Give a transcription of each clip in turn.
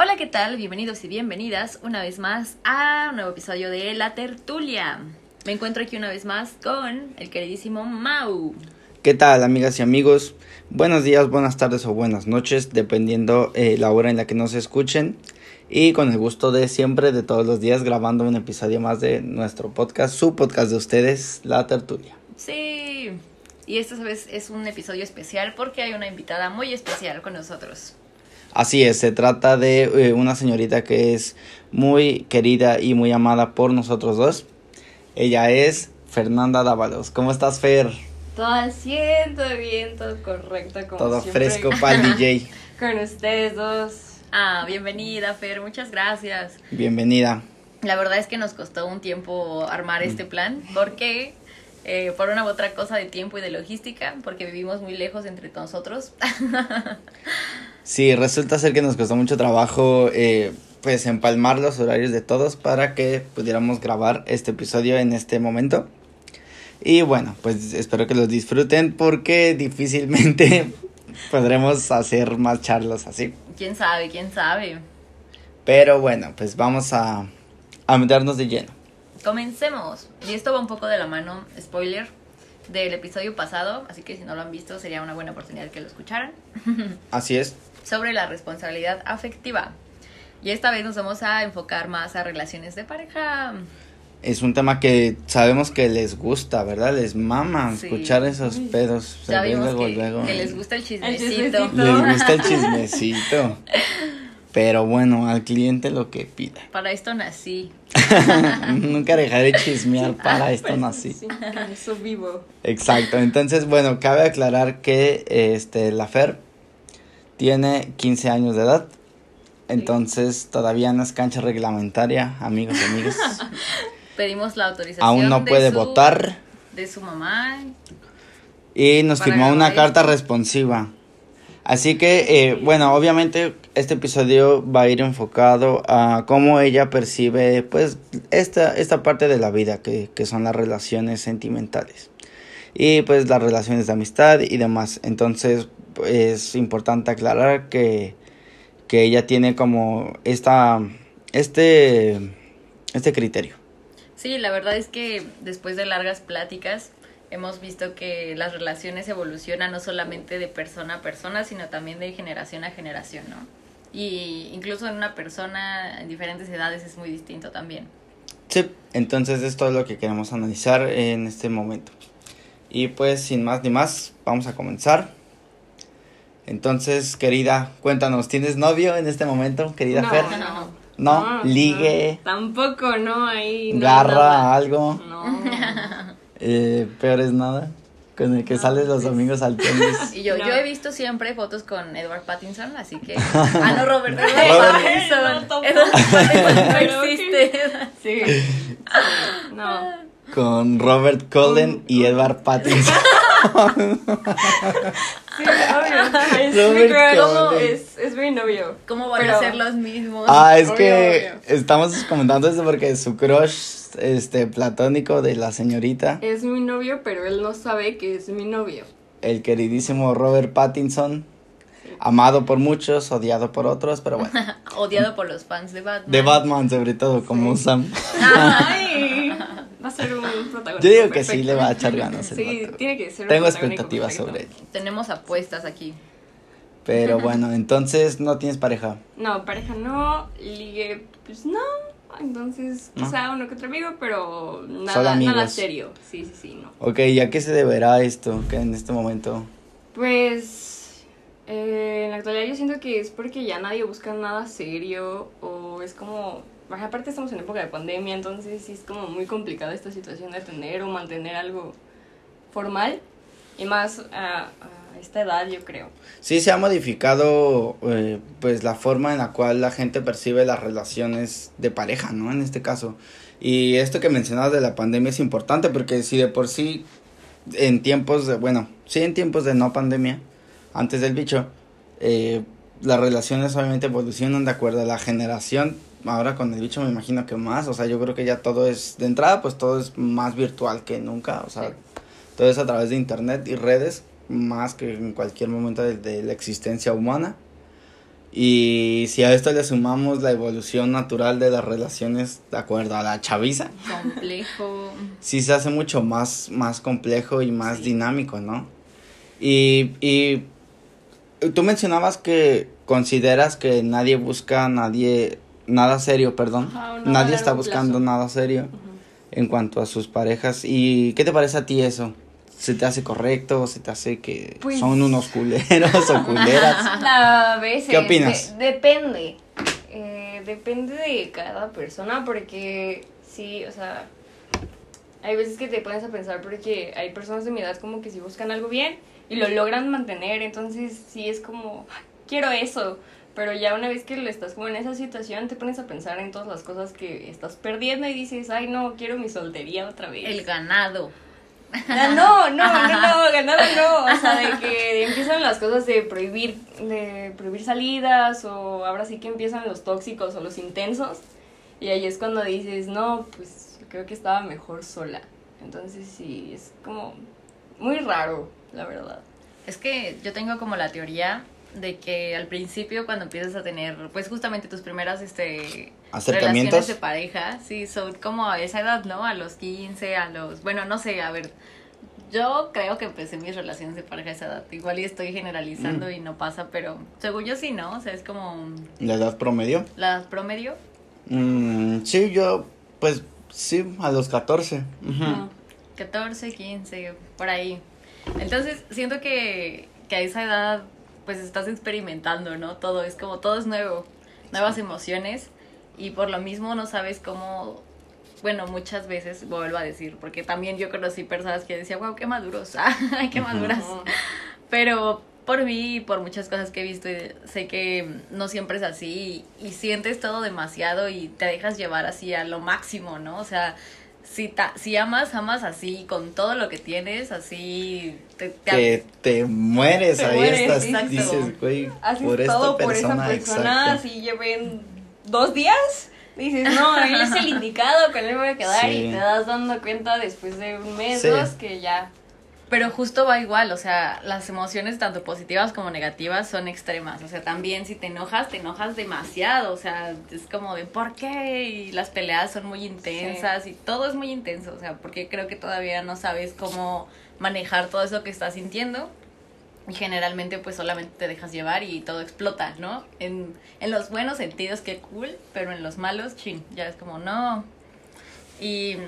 Hola, ¿qué tal? Bienvenidos y bienvenidas una vez más a un nuevo episodio de La Tertulia. Me encuentro aquí una vez más con el queridísimo Mau. ¿Qué tal, amigas y amigos? Buenos días, buenas tardes o buenas noches, dependiendo eh, la hora en la que nos escuchen. Y con el gusto de siempre, de todos los días, grabando un episodio más de nuestro podcast, su podcast de ustedes, La Tertulia. Sí, y esta vez es un episodio especial porque hay una invitada muy especial con nosotros. Así es, se trata de eh, una señorita que es muy querida y muy amada por nosotros dos. Ella es Fernanda Dávalos. ¿Cómo estás, Fer? Todo al 100, todo bien, todo correcto. Como Todo siempre. fresco para el DJ. Con ustedes dos. Ah, bienvenida, Fer, muchas gracias. Bienvenida. La verdad es que nos costó un tiempo armar este Mm. plan porque eh, por una u otra cosa de tiempo y de logística, porque vivimos muy lejos entre nosotros. Sí, resulta ser que nos costó mucho trabajo eh, pues empalmar los horarios de todos para que pudiéramos grabar este episodio en este momento. Y bueno, pues espero que los disfruten porque difícilmente podremos hacer más charlas así. ¿Quién sabe? ¿Quién sabe? Pero bueno, pues vamos a, a meternos de lleno. Comencemos. Y esto va un poco de la mano, spoiler, del episodio pasado, así que si no lo han visto sería una buena oportunidad que lo escucharan, Así es. Sobre la responsabilidad afectiva. Y esta vez nos vamos a enfocar más a relaciones de pareja. Es un tema que sabemos que les gusta, ¿verdad? Les mama Sí. escuchar esos pedos. Se Ya vimos luego, que, luego. que les gusta el chismecito. chismecito. Les gusta el chismecito. Pero bueno, al cliente lo que pida. Para esto nací. Nunca dejaré chismear para esto Pues, nací. Sí, eso vivo. Exacto. Entonces, bueno, cabe aclarar que este la Fer tiene 15 años de edad. Entonces, todavía no es cancha reglamentaria, amigos y amigas. Pedimos la autorización. Aún no de puede su- votar De su mamá. y nos firmó una carta responsiva. Así que, eh, bueno, obviamente este episodio va a ir enfocado a cómo ella percibe, pues, esta, esta parte de la vida, que, que son las relaciones sentimentales. Y pues las relaciones de amistad y demás. Entonces, es importante aclarar que, que ella tiene como esta, este, este criterio. Sí, la verdad es que después de largas pláticas hemos visto que las relaciones evolucionan no solamente de persona a persona, sino también de generación a generación, ¿no? Y incluso en una persona en diferentes edades es muy distinto también. Sí, entonces esto es lo que queremos analizar en este momento. Y pues sin más ni más, vamos a comenzar. Entonces, querida, cuéntanos, ¿tienes novio en este momento, querida no, Fer? no. No, ligue, no, tampoco, no, ahí. no, garra, nada. algo, No. eh, peor es nada, con el que No, sales los pues. domingos al tenis. Y yo, No. yo he visto siempre fotos con Edward Pattinson, así que... Ah, no, Robert, Edward Robert. Pattinson. Edward Pattinson no existe. Sí. Sí, No. Con Robert Cullen y Edward Pattinson. Sí, obvio. Es mi crush. Cullen. Es, es mi novio. ¿Cómo van Pero- a ser los mismos? Ah, es Obvio, que obvio. estamos comentando esto porque su crush este platónico de la señorita, Es mi novio, pero él no sabe que es mi novio. el queridísimo Robert Pattinson, amado por muchos, odiado por otros, pero bueno, Odiado por los fans de Batman. de Batman sobre todo como Sam. Ay, va a ser un protagonista. Yo digo que perfecto. sí le va a echar ganas el Sí, vato. tiene que ser un Tengo expectativas perfecto. sobre él. Tenemos apuestas aquí. Pero bueno, entonces no tienes pareja. No, pareja no, ligue, pues no. Entonces, ¿No? quizá uno que otro amigo, pero nada, nada serio. Sí, sí, sí, no. Ok, ¿y a qué se deberá esto que en este momento? Pues eh, en la actualidad yo siento que es porque ya nadie busca nada serio o es como... Aparte estamos en época de pandemia, entonces sí es como muy complicada esta situación de tener o mantener algo formal y más a, a esta edad yo creo. Sí se ha modificado eh, pues la forma en la cual la gente percibe las relaciones de pareja, ¿no? En este caso. Y esto que mencionabas de la pandemia es importante porque si de por sí en tiempos de, bueno, sí en tiempos de no pandemia, antes del bicho, eh, las relaciones obviamente evolucionan de acuerdo a la generación. Ahora con el bicho me imagino que más, o sea, yo creo que ya todo es, de entrada pues todo es más virtual que nunca, o sea, Sí. todo es a través de internet y redes, más que en cualquier momento de, de la existencia humana. Y si a esto le sumamos la evolución natural de las relaciones de acuerdo a la chaviza, Complejo. sí se hace mucho más, más complejo y más dinámico, ¿no? Y, y tú mencionabas que consideras que nadie busca nadie nada serio, perdón. Ajá, nadie está buscando plazo. nada serio en cuanto a sus parejas. ¿Y qué te parece a ti eso? ¿Se te hace correcto? ¿Se te hace que Pues- son unos culeros o culeras? A veces. ¿Qué opinas? de- depende. Eh, depende de cada persona porque sí, o sea, hay veces que te pones a pensar porque hay personas de mi edad como que si buscan algo bien y lo logran mantener, entonces sí es como, "Ay, quiero eso. Pero ya una vez que lo estás como en esa situación, te pones a pensar en todas las cosas que estás perdiendo y dices, ay no, quiero mi soltería otra vez. El ganado. Ah, No, no, no, no, ganado no. O sea, de que empiezan las cosas de prohibir, de prohibir salidas, o ahora sí que empiezan los tóxicos o los intensos. Y ahí es cuando dices, no, pues creo que estaba mejor sola. Entonces sí, es como muy raro, la verdad. Es que yo tengo como la teoría de que al principio cuando empiezas a tener, pues justamente tus primeras este Acercamientos. relaciones de pareja, sí, son como a esa edad, ¿no? A los 15, a los, bueno, no sé, a ver, yo creo que empecé mis relaciones de pareja a esa edad, igual y estoy generalizando Mm. y no pasa, pero según yo sí, ¿no? O sea, es como ¿La edad promedio? la promedio. Mm, sí, yo, pues, sí, a los 14. Ujú. Ah, 14, 15, por ahí. Entonces, siento que, que a esa edad, pues estás experimentando, ¿no? Todo es como, todo es nuevo, nuevas emociones, y por lo mismo no sabes cómo, bueno, muchas veces, vuelvo a decir, porque también yo conocí personas que decían, wow, qué maduros, ay, qué maduras. Pero por mí y por muchas cosas que he visto, sé que no siempre es así y, y sientes todo demasiado y te dejas llevar así a lo máximo, ¿no? O sea, si, ta- si amas, amas así, con todo lo que tienes, así te, te- Que te mueres Te ahí, mueres, estás, exacto. dices, güey, Haces por esta todo por esa persona, exacto. si lleven dos días. Dices, no, él es el indicado, con él me voy a quedar. Sí. Y te das dando cuenta después de un mes, Sí. dos, que ya Pero justo va igual, o sea, las emociones tanto positivas como negativas son extremas. O sea, también si te enojas, te enojas demasiado. O sea, es como de ¿por qué? Y las peleas son muy intensas y todo es muy intenso. O sea, porque creo que todavía no sabes cómo manejar todo eso que estás sintiendo. Y generalmente pues solamente te dejas llevar y todo explota, ¿no? En, en los buenos sentidos, qué cool, pero en los malos, chin, ya es como no. Y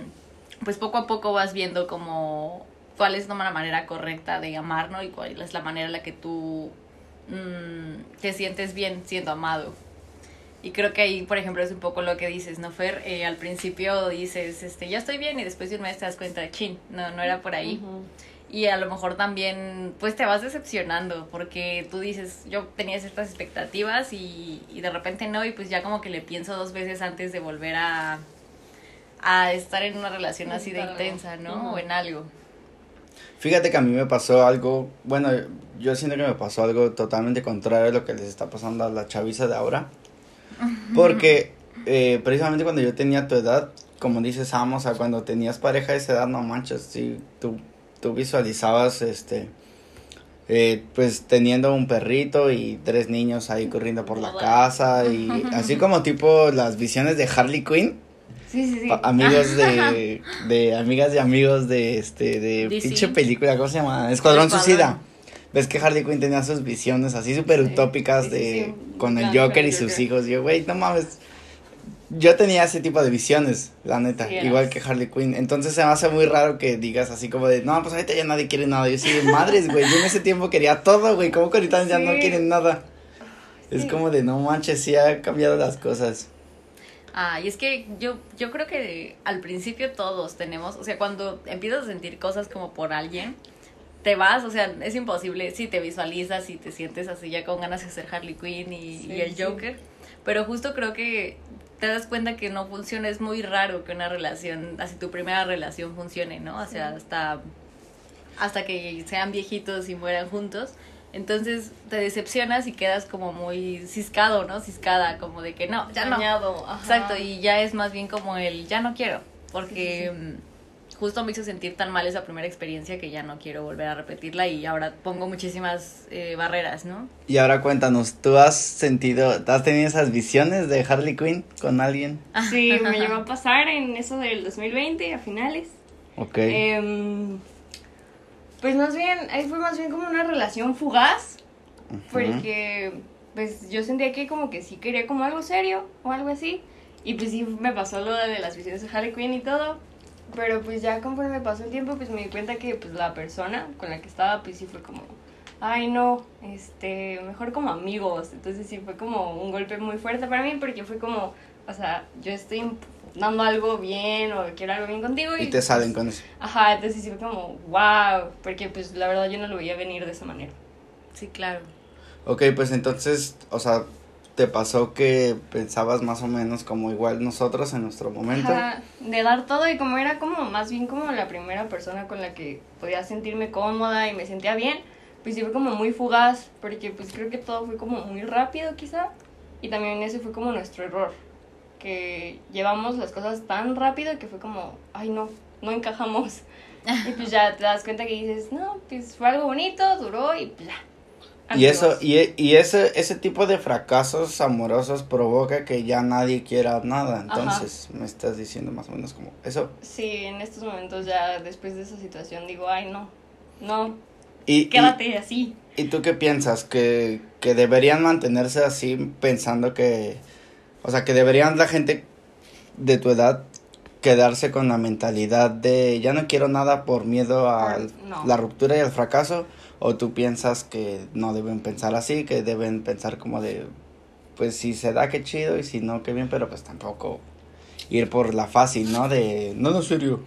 pues poco a poco vas viendo como cuál es la manera correcta de amar, ¿no? Y cuál es la manera en la que tú mm, te sientes bien siendo amado. Y creo que ahí, por ejemplo, es un poco lo que dices, ¿no, Fer? Eh, al principio dices, este, ya estoy bien y después de un mes te das cuenta chin, no, no era por ahí. Y a lo mejor también, pues te vas decepcionando, porque tú dices, yo tenía ciertas expectativas y, y de repente no, y pues ya como que le pienso dos veces antes de volver a, a estar en una relación así de intensa, ¿no? O en algo. Fíjate que a mí me pasó algo, bueno, yo siento que me pasó algo totalmente contrario a lo que les está pasando a la chaviza de ahora. Porque eh, precisamente cuando yo tenía tu edad, como dices, Sam, o sea, cuando tenías pareja de esa edad, no manches, sí, tú, tú visualizabas, este, eh, pues teniendo un perrito y tres niños ahí corriendo por la casa y así como tipo las visiones de Harley Quinn. Sí, sí, sí. Pa- amigos de, de amigas y amigos de este de DC. pinche película, ¿cómo se llama? Escuadrón Escuadrón. Suicida. Ves que Harley Quinn tenía sus visiones así súper utópicas de con el Claro, Joker y sus Joker. hijos. Yo, güey, no mames. Yo tenía ese tipo de visiones, la neta, igual que Harley Quinn. Entonces se me hace muy raro que digas así como de, no, pues ahorita ya nadie quiere nada. Yo sí, madres, güey, yo en ese tiempo quería todo, güey, como que ahorita ya no quieren nada. Es como de, no manches, sí ha cambiado las cosas. Ah, y es que yo, yo creo que al principio todos tenemos, o sea, cuando empiezas a sentir cosas como por alguien, te vas, o sea, es imposible si te visualizas y te sientes así ya con ganas de ser Harley Quinn y, Sí, y el sí. Joker, pero justo creo que te das cuenta que no funciona, es muy raro que una relación, así tu primera relación funcione, ¿no? O sea, hasta, hasta que sean viejitos y mueran juntos. Entonces te decepcionas y quedas como muy ciscado, ¿no? Ciscada, como de que no, ya no. Ajá. Exacto, y ya es más bien como el ya no quiero, porque mm, justo me hizo sentir tan mal esa primera experiencia que ya no quiero volver a repetirla y ahora pongo muchísimas eh, barreras, ¿no? Y ahora cuéntanos, ¿tú has sentido, has tenido esas visiones de Harley Quinn con alguien? Sí, me llegó a pasar en eso del 2020, a finales. Ok. Em, pues más bien, ahí fue más bien como una relación fugaz, porque pues yo sentía que como que sí quería como algo serio o algo así. Y pues sí me pasó lo de las visiones de Harley Quinn y todo. Pero pues ya conforme pasó el tiempo, pues me di cuenta que pues la persona con la que estaba, pues sí fue como, ay no, este, mejor como amigos. Entonces sí fue como un golpe muy fuerte para mí porque fue como, o sea, yo estoy dando algo bien o quiero algo bien contigo y, Y te salen con eso. Ajá, entonces sí fue como, wow, porque pues la verdad yo no lo veía venir de esa manera. Sí, claro. Ok, pues entonces, o sea, te pasó que pensabas más o menos como igual nosotros en nuestro momento. Ajá, de dar todo y como era como más bien como la primera persona con la que podía sentirme cómoda y me sentía bien, pues sí fue como muy fugaz, porque pues creo que todo fue como muy rápido quizá, y también ese fue como nuestro error, que llevamos las cosas tan rápido que fue como, ay no, no encajamos. Y pues ya te das cuenta que dices, no, pues fue algo bonito, duró y pues ya. Y eso, y, y ese, ese tipo de fracasos amorosos provoca que ya nadie quiera nada. Entonces, me estás diciendo más o menos como eso. Sí, en estos momentos ya después de esa situación digo, ay no, no, Y, y, quédate así. ¿y tú qué piensas? ¿Que, que deberían mantenerse así pensando que, o sea, que deberían la gente de tu edad quedarse con la mentalidad de ya no quiero nada por miedo a no. la ruptura y al fracaso? ¿O tú piensas que no deben pensar así, que deben pensar como de, pues si se da, qué chido, y si no, qué bien, pero pues tampoco ir por la fácil, ¿no? De, no, no, serio.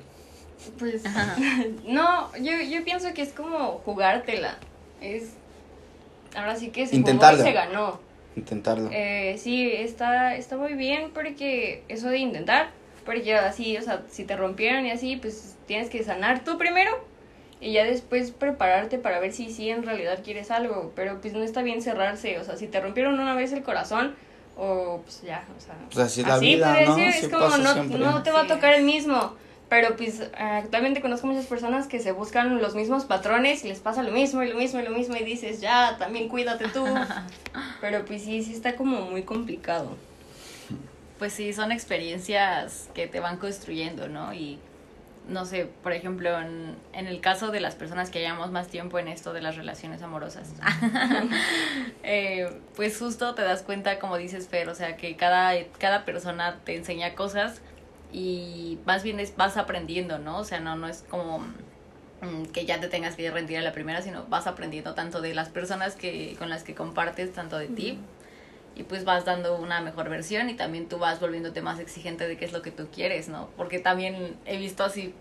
Pues no, yo, yo pienso que es como jugártela. Es ahora sí que se jugó y Intentarlo. se ganó. Intentarlo. Eh, sí, está, está muy bien porque eso de intentar, porque así, o sea, si te rompieron y así, pues tienes que sanar tú primero y ya después prepararte para ver si sí en realidad quieres algo, pero pues no está bien cerrarse, o sea, si te rompieron una vez el corazón o pues ya, o sea, Pues así es la vida, podría ¿no? decir, Sí es como pasa no, te va a Sí. tocar el mismo. Pero pues eh, actualmente conozco muchas personas que se buscan los mismos patrones y les pasa lo mismo y lo mismo y lo mismo y dices, ya, también cuídate tú. Pero pues sí, sí está como muy complicado. Pues sí, son experiencias que te van construyendo, ¿no? Y no sé, por ejemplo, en, en el caso de las personas que llevamos más tiempo en esto de las relaciones amorosas, eh, pues justo te das cuenta, como dices Fer, o sea, que cada, cada persona te enseña cosas y más bien es, vas aprendiendo, ¿no? O sea, no, no es como mm, que ya te tengas que rendir a la primera, sino vas aprendiendo tanto de las personas que con las que compartes, tanto de ti, y pues vas dando una mejor versión y también tú vas volviéndote más exigente de qué es lo que tú quieres, ¿no? Porque también he visto así,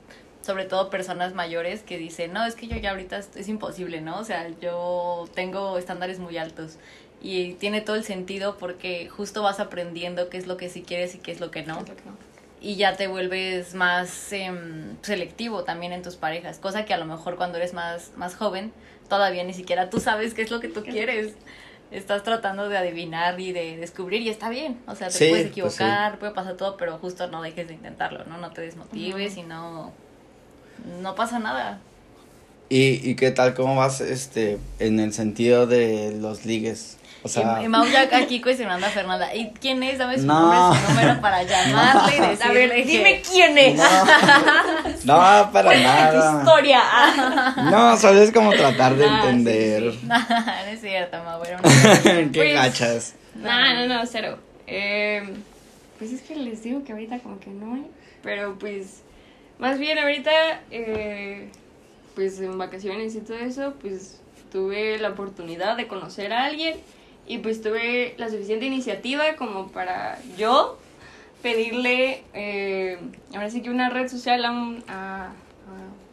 sobre todo personas mayores que dicen, no, es que yo ya ahorita es, es imposible, ¿no? O sea, yo tengo estándares muy altos y tiene todo el sentido porque justo vas aprendiendo qué es lo que sí quieres y qué es lo que no que no. Y ya te vuelves más em, selectivo también en tus parejas, cosa que a lo mejor cuando eres más, más joven todavía ni siquiera tú sabes qué es lo que tú quieres. Estás tratando de adivinar y de descubrir y está bien, o sea, te Sí, puedes pues sí. equivocar, puede pasar todo, pero justo no dejes de intentarlo, ¿no? No te desmotives y no, no pasa nada. ¿Y, ¿Y qué tal? ¿Cómo vas este en el sentido de los ligues? O sea, y, y Mau ya aquí cuestionando a Fernanda, ¿y quién es? Dame su No. nombre, su número para llamarle y A decirle ver, que- dime quién es. no, para nada. Historia. No, solo es como tratar de Ah, entender. sí. no es cierto, Mau, era una- qué Pues- gachas. No, no, no, cero. Eh, pues es que les digo que ahorita como que no hay. Pero pues, más bien ahorita, eh, pues en vacaciones y todo eso, pues tuve la oportunidad de conocer a alguien y pues tuve la suficiente iniciativa como para yo pedirle, eh, ahora sí que una red social a un... A, a,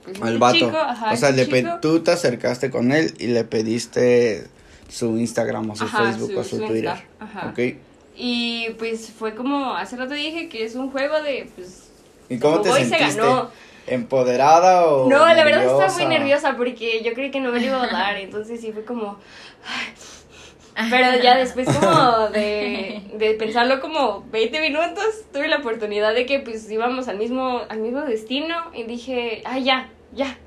pues, Al vato. chico, ajá, o sea, le pe- tú te acercaste con él y le pediste su Instagram o su Ajá, Facebook su- o su, su Twitter. Insta, ajá. Ok. Y pues fue como, hace rato dije que es un juego de, pues... ¿Y cómo te y se sentiste? ganó. ¿Empoderada o No, la verdad estaba muy nerviosa porque yo creí que no me lo iba a dar, entonces sí fue como... Pero ya después como de, de pensarlo como 20 minutos, tuve la oportunidad de que pues íbamos al mismo, al mismo destino y dije, ah, ya, ya,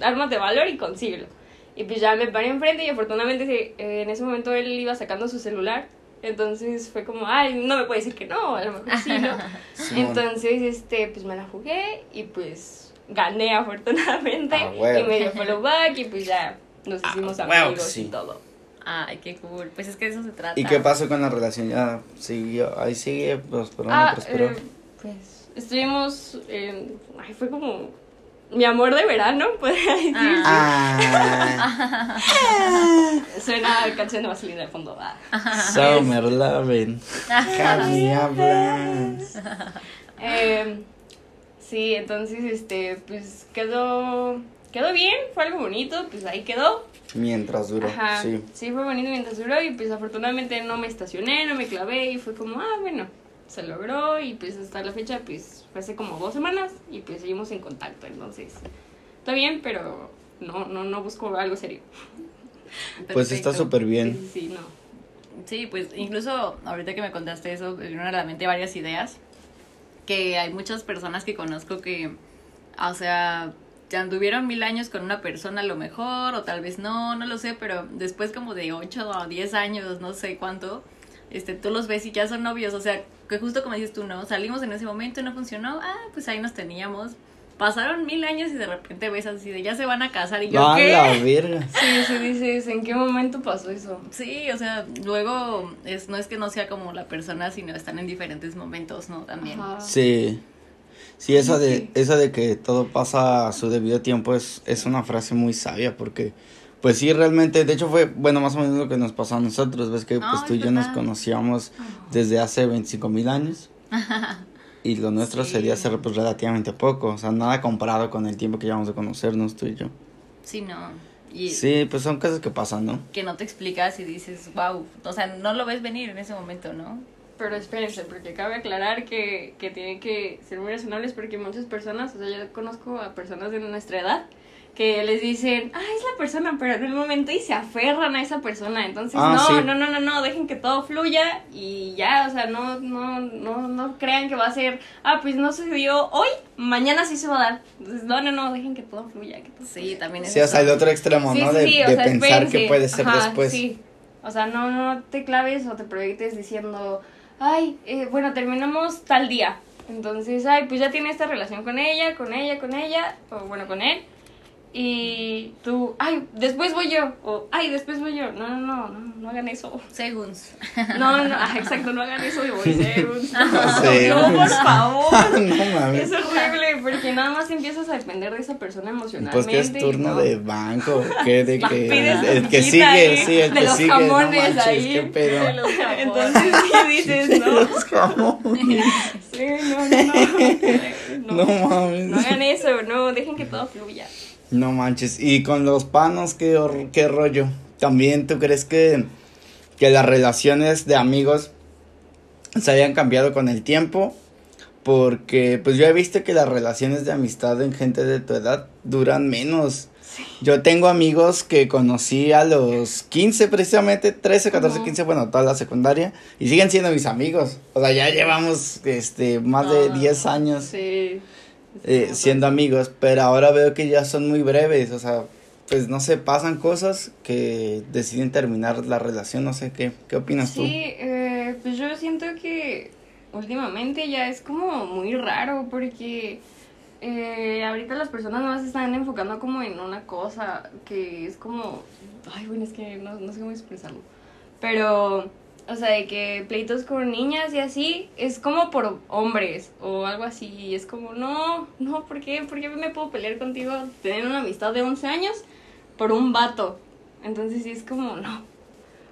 ármate valor y consíguelo. Y pues ya me paré enfrente y afortunadamente eh, en ese momento él iba sacando su celular. Entonces fue como, ay, no me puede decir que no, a lo mejor sí, ¿no? Entonces, este, pues me la jugué y pues gané afortunadamente. Ah, huevo. y me dio follow back y pues ya nos Ah, hicimos huevo, amigos sí. y todo. Ay, qué cool. Pues es que de eso se trata. ¿Y qué pasó con la relación? Ya siguió, ahí sigue, prosperó, no Ah, prosperó. eh, pues estuvimos en, ay, fue como mi amor de verano, podría decir. Ah, Suena canción de Vaselina de fondo. ah. Summer Lovin', Camilla Blance. Eh, sí, entonces, este, pues quedó, quedó bien, fue algo bonito, pues ahí quedó. Mientras duró, Ajá, sí. sí, fue bonito mientras duró y pues afortunadamente no me estacioné, no me clavé y fue como, ah, bueno, se logró y pues hasta la fecha pues fue hace como dos semanas y pues seguimos en contacto, entonces está bien, pero no, no, no busco algo serio. Pues está súper Sí, bien. sí, sí, no. Sí, pues incluso ahorita que me contaste eso, me vinieron a la mente varias ideas. Que hay muchas personas que conozco que, o sea, ya anduvieron mil años con una persona a lo mejor, o tal vez no, no lo sé, pero después como de 8 o 10 años, no sé cuánto, este, tú los ves y ya son novios, o sea, que justo como dices tú, ¿no? Salimos en ese momento y no funcionó, ah, pues ahí nos teníamos. Pasaron mil años y de repente ves así de ya se van a casar y yo, No, ¿qué? la verga. Sí, sí, dices, ¿en qué momento pasó eso? Sí, o sea, luego es, no es que no sea como la persona, sino están en diferentes momentos, ¿no? También. Ajá. Sí. Sí, esa de, esa de que todo pasa a su debido tiempo es, es una frase muy sabia porque, pues sí, realmente, de hecho fue, bueno, más o menos lo que nos pasó a nosotros, ves que No, pues tú y yo nos conocíamos desde hace 25 mil años y lo nuestro Sí. sería hace pues relativamente poco, o sea, nada comparado con el tiempo que llevamos de conocernos tú y yo. Sí, no. Y Sí, pues son cosas que pasan, ¿no? que no te explicas y dices, wow, o sea, no lo ves venir en ese momento, ¿no? Pero espérense, porque cabe aclarar que, que tienen que ser muy razonables porque muchas personas, o sea, yo conozco a personas de nuestra edad que les dicen, ah, es la persona, pero en el momento y se aferran a esa persona. Entonces, Ah, no, sí. no, no, no, no, dejen que todo fluya y ya, o sea, no, no, no, no crean que va a ser, ah, pues no se dio hoy, mañana sí se va a dar. Entonces, no, no, no, dejen que todo fluya. Que todo Sí, también es Sí, o sea, el otro extremo, Sí, ¿no? sí, De, sí, o de sea, pensar que puede ser Ajá, después. Sí. O sea, no, no te claves o te proyectes diciendo, ay, eh, bueno, terminamos tal día. Entonces, ay, pues ya tiene esta relación con ella, con ella, con ella, o bueno, con él. Y tú, ay, después voy yo, o ay, después voy yo. No, no, no, no, no hagan eso. Según. No, no, ah, exacto, no hagan eso de voy segunds. Sí. No, por favor. no mames. Es horrible, porque nada más empiezas a depender de esa persona emocionalmente. Pues que es turno ¿no? de banco, que de que el que sigue, ahí, sí, el de que los sigue, jamones no manches, ahí, qué pedo. De los jamones. Entonces sí dices, no, Los jamones. sí, no, no, no. No No, mames. no hagan eso, no, dejen que todo fluya. No manches. Y con los panos, qué, qué rollo. También, ¿tú crees que, que las relaciones de amigos se hayan cambiado con el tiempo? Porque, pues yo he visto que las relaciones de amistad en gente de tu edad duran menos. Yo tengo amigos que conocí a los 15 precisamente, 13, 14, Ujú. 15, bueno, toda la secundaria, y siguen siendo mis amigos. O sea, ya llevamos este más de Ah. 10 años Sí. Eh, siendo amigos, pero ahora veo que ya son muy breves, o sea, pues no sé, pasan cosas que deciden terminar la relación, no sé, ¿qué, qué opinas Sí, eh, pues yo siento que últimamente ya es como muy raro porque eh, ahorita las personas se están enfocando como en una cosa que es como, ay, bueno, es que no, no sé cómo expresarlo, pero, o sea, de que pleitos con niñas y así es como por hombres o algo así, y es como, no, no, ¿por qué? ¿Por qué me puedo pelear contigo, tener una amistad de 11 años por un vato? Entonces sí es como, no.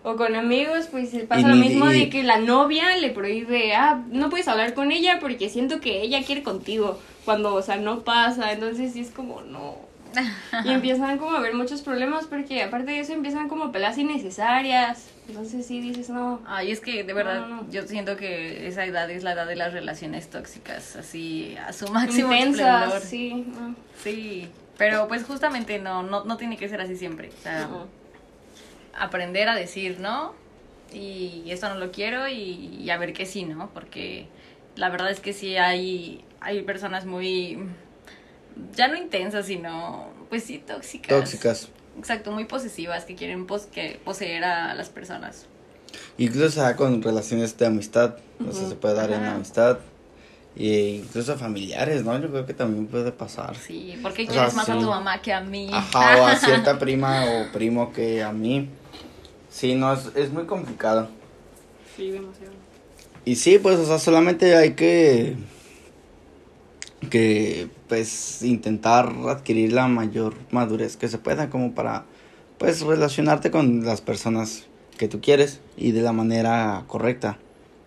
O con amigos, pues pasa Y lo mismo y- de que la novia le prohíbe, ah, no puedes hablar con ella porque siento que ella quiere contigo, cuando, o sea, no pasa, entonces sí es como, no. Y empiezan como a haber muchos problemas porque aparte de eso empiezan como peleas innecesarias, entonces sí dices, no. Ay, es que de verdad No, no, no. yo siento que esa edad es la edad de las relaciones tóxicas, así a su máximo esplendor. Intensas, sí. no. Sí, pero pues justamente no, no, no tiene que ser así siempre. O sea, aprender a decir no y esto no lo quiero y, y a ver qué sí, ¿no? Porque la verdad es que sí hay, hay personas muy, ya no intensas, sino, pues sí, tóxicas. Tóxicas. Exacto, muy posesivas, que quieren pos que poseer a las personas. Incluso con relaciones de amistad, o sea, se puede dar en Ajá. amistad. E incluso familiares, ¿no? Yo creo que también puede pasar. Sí, ¿por qué O sea, quieres más a tu mamá que a mí? Ajá, o a cierta prima o primo que a mí. Sí, no, es, es muy complicado. Sí, demasiado. Y sí, pues, o sea, solamente hay que, que, pues, intentar adquirir la mayor madurez que se pueda, como para, pues, relacionarte con las personas que tú quieres y de la manera correcta.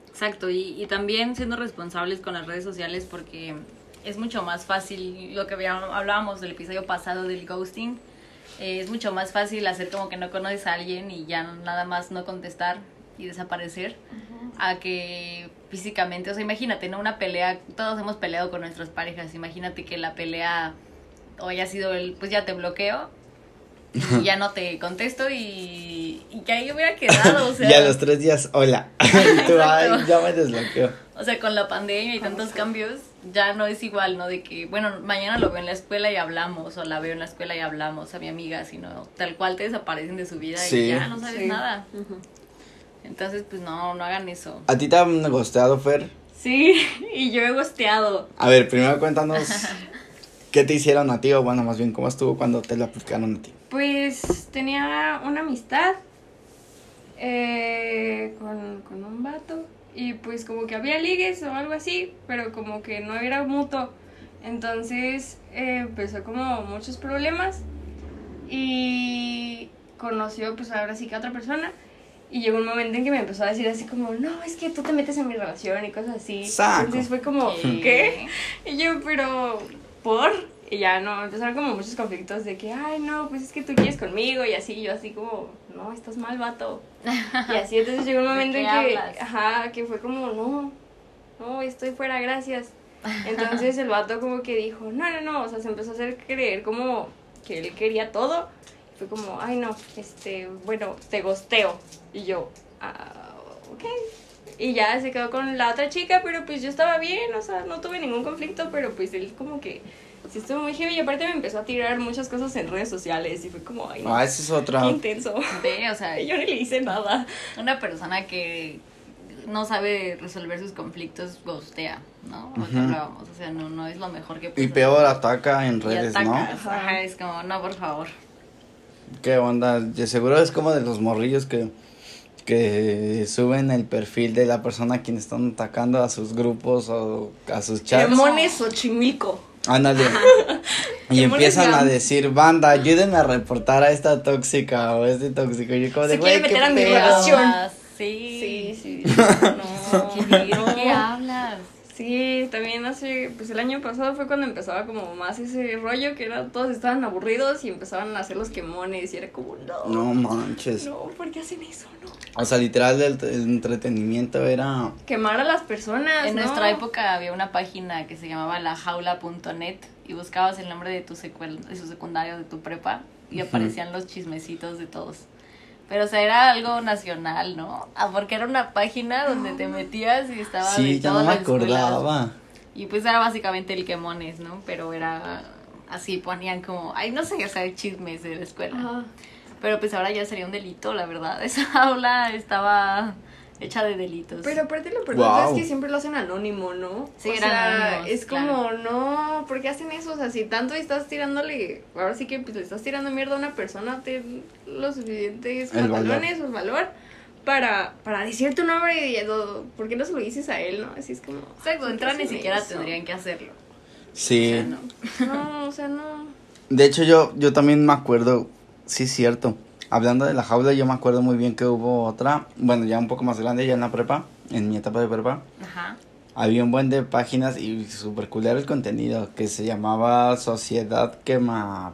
Exacto, y, y también siendo responsables con las redes sociales porque es mucho más fácil, lo que hablábamos del episodio pasado del ghosting, eh, es mucho más fácil hacer como que no conoces a alguien y ya nada más no contestar y desaparecer a que físicamente, o sea, imagínate, ¿no? Una pelea, todos hemos peleado con nuestras parejas, imagínate que la pelea o haya sido el, pues ya te bloqueo y ya no te contesto y, y que ahí hubiera quedado, o sea... y a los tres días, hola. y tú, ay, ya me desbloqueo. O sea, con la pandemia y tantos cambios, ya no es igual, ¿no? De que, bueno, mañana lo veo en la escuela y hablamos, o la veo en la escuela y hablamos a mi amiga, sino tal cual te desaparecen de su vida Sí. y ya no sabes Sí. nada. Entonces, pues no, no hagan eso. ¿A ti te han gosteado, Fer? Sí, y yo he gosteado. A ver, primero cuéntanos qué te hicieron a ti, o bueno, más bien, cómo estuvo cuando te lo aplicaron a ti. Pues tenía una amistad eh, con, con un vato y pues como que había ligues o algo así, pero como que no era mutuo. Entonces eh, empezó como muchos problemas y conoció pues ahora sí que a otra persona y llegó un momento en que me empezó a decir así como, no, es que tú te metes en mi relación y cosas así. Saco. Entonces fue como, ¿qué? Y yo, pero, ¿por? Y ya no, empezaron como muchos conflictos de que, ay, no, pues es que tú quieres conmigo y así, yo así como, no, estás mal, vato. Y así, entonces llegó un ¿De momento en que, hablas? ajá, que fue como, no, no, estoy fuera, gracias. Entonces el vato como que dijo, no, no, no, o sea, se empezó a hacer creer como que él quería todo. Fue como, ay, no, este, bueno, te gosteo. Y yo, ah, ok. Y ya se quedó con la otra chica, pero pues yo estaba bien, o sea, no tuve ningún conflicto, pero pues él como que sí estuvo muy heavy y aparte me empezó a tirar muchas cosas en redes sociales y fue como, ay, no, Ah, esa es otra. qué intenso. Ve, o sea, Y yo ni le hice nada. una persona que no sabe resolver sus conflictos ghostea, ¿no? Hablábamos, o sea, no, no es lo mejor que Y puedes peor, hacer. ataca en Y redes, ¿no? Ajá, es como, no, por favor. ¿Qué onda? De seguro es como de los morrillos que, que suben el perfil de la persona a quien están atacando a sus grupos o a sus chats. Demones Xochimilco. Ándale. Y empiezan a decir, banda, ayúdenme a reportar a esta tóxica o este tóxico. Y yo como de, Se güey, quiere qué meter a mi pedo". relación. Ah, Sí. Sí, sí. No, ¿qué, qué hablas? Sí, también hace, pues el año pasado fue cuando empezaba como más ese rollo que era, todos estaban aburridos y empezaban a hacer los quemones y era como, no, No manches. no, ¿por qué hacen eso? No. O sea, literal, el, el entretenimiento era... Quemar a las personas, En ¿no? nuestra época había una página que se llamaba lajaula.net y buscabas el nombre de tu secuel, de su secundario, de tu prepa y aparecían los chismecitos de todos. Pero o sea, era algo nacional, ¿no? Ah, porque era una página donde te metías y estaba Sí, de ya no me escuelas. acordaba. Y pues era básicamente el quemones, ¿no? Pero era así, ponían como, ay, no sé, o sea, chismes de la escuela. Ajá. Pero pues ahora ya sería un delito, la verdad. Esa aula estaba hecha de delitos. Pero aparte lo Guau. es que siempre lo hacen anónimo, ¿no? Sí, o sea, anónimos, es claro. como, no, ¿por qué hacen eso? O sea, si tanto estás tirándole, ahora sí que pues, le estás tirando mierda a una persona, ten los suficientes El valor. pantalones o valor para, para decir tu nombre y lo- ¿por qué no se lo dices a él, no? Así es como... ¿por qué entrar ni siquiera eso? tendrían que hacerlo. Sí. O sea, no. No, o sea, no. De hecho, yo, yo también me acuerdo, sí es cierto. Hablando de la jaula, yo me acuerdo muy bien que hubo otra, bueno, ya un poco más grande, ya en la prepa, en mi etapa de prepa. Ajá. Había un buen de páginas y super culero el contenido que se llamaba Sociedad Quema.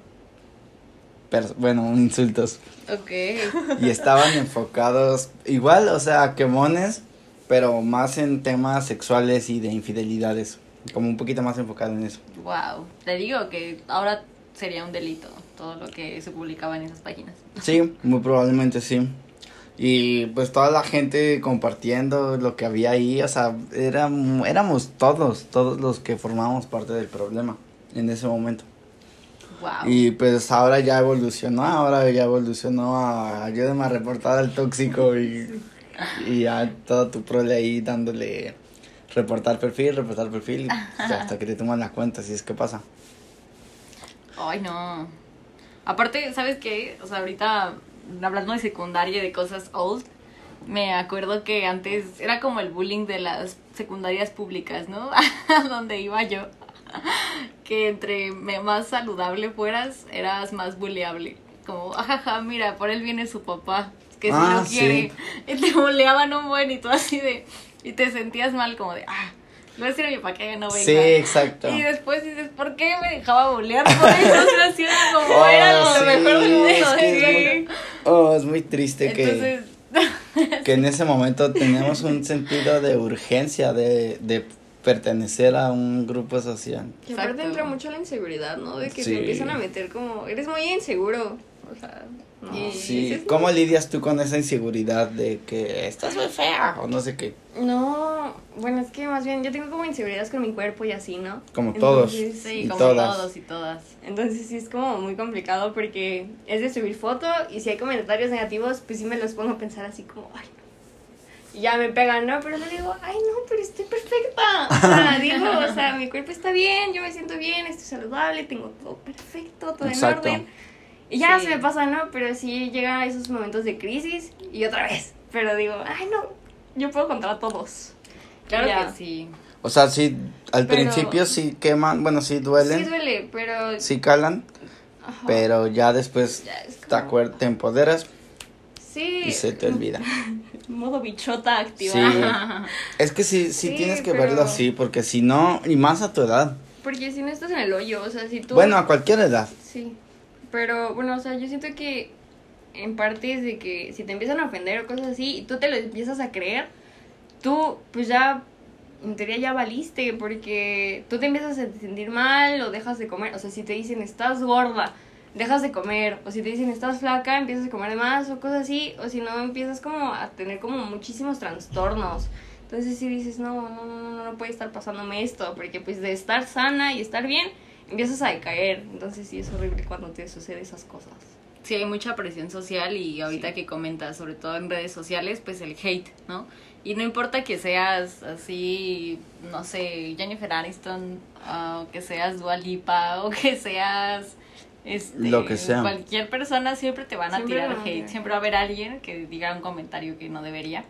pers- bueno, insultos. Ok. Y estaban enfocados igual, o sea, quemones, pero más en temas sexuales y de infidelidades. Como un poquito más enfocado en eso. Wow. Te digo que ahora sería un delito todo lo que se publicaba en esas páginas. Sí, muy probablemente sí. Y pues toda la gente compartiendo lo que había ahí, o sea, éramos, éramos todos, todos los que formábamos parte del problema en ese momento. Wow. Y pues ahora ya evolucionó, ahora ya evolucionó a ayúdame a reportar al tóxico y, y ya todo tu prole ahí dándole reportar perfil, reportar perfil, y hasta que te toman la cuenta, si es que pasa. Ay, no. Aparte, ¿sabes qué? O sea, ahorita hablando de secundaria y de cosas old, me acuerdo que antes era como el bullying de las secundarias públicas, ¿no? Donde iba yo. Que entre más saludable fueras, eras más bulleable. Como, ajaja, mira, por él viene su papá, que si Ah, sí. quiere. Y te bulleaban un buen y tú así de... Y te sentías mal como de, ah, le voy a decir a mi papá que no venga. Sí, exacto. Y después dices, ¿por qué me dejaba bolear por eso? O sea, así era como, Oh, era lo sí, mejor del mundo. es que es sí. muy- Oh, es muy triste que, Entonces, que en ese momento tenemos un sentido de urgencia de, de pertenecer a un grupo social. Y aparte entra mucho la inseguridad, ¿no? De que Sí. te empiezan a meter como, eres muy inseguro. O sea, no. Sí, ¿cómo lidias tú con esa inseguridad de que estás muy fea o no sé qué? No, bueno, es que más bien yo tengo como inseguridades con mi cuerpo y así, ¿no? Como todos. Entonces, sí, Y como todas. todos y todas. Entonces sí es como muy complicado porque es de subir foto y si hay comentarios negativos, pues sí me los pongo a pensar así como, ay, no. Y ya me pegan, ¿no? Pero le digo, ay, no, pero estoy perfecta. O sea, digo, o sea, mi cuerpo está bien, yo me siento bien, estoy saludable, tengo todo perfecto, todo Exacto. en orden. Y ya Sí. se me pasa, ¿no? Pero sí llegan esos momentos de crisis y otra vez. Pero digo, ay, no, yo puedo contra todos. Claro Ya. que sí. O sea, sí, al Pero- principio sí queman, bueno, sí Sí duelen, duele, pero... sí calan, ajá, pero ya después ya te, como- te empoderas Sí. y se te olvida. Modo bichota activa. Sí. Es que sí, sí, Sí, tienes que pero- verlo así, porque si no, y más a tu edad. Porque si no estás en el hoyo, o sea, si tú... Bueno, a cualquier edad. Sí, pero bueno, o sea, yo siento que en parte es de que si te empiezan a ofender o cosas así y tú te lo empiezas a creer, tú pues ya, en teoría ya valiste porque tú te empiezas a sentir mal o dejas de comer, o sea, si te dicen estás gorda, dejas de comer, o si te dicen estás flaca, empiezas a comer de más o cosas así, o si no, empiezas como a tener como muchísimos trastornos. Entonces si dices, no, no, no, no, no puede estar pasándome esto, porque pues de estar sana y estar bien, empiezas a decaer. Entonces sí es horrible cuando te sucede esas cosas. Sí, hay mucha presión social y ahorita Sí. que comentas, sobre todo en redes sociales, pues el hate, ¿no? Y no importa que seas así, no sé, Jennifer Aniston, o que seas Dua Lipa, o que seas... Este, Lo que sea. Cualquier persona siempre te van a Siempre tirar a hate. tirar. Siempre va a haber alguien que diga un comentario que no debería.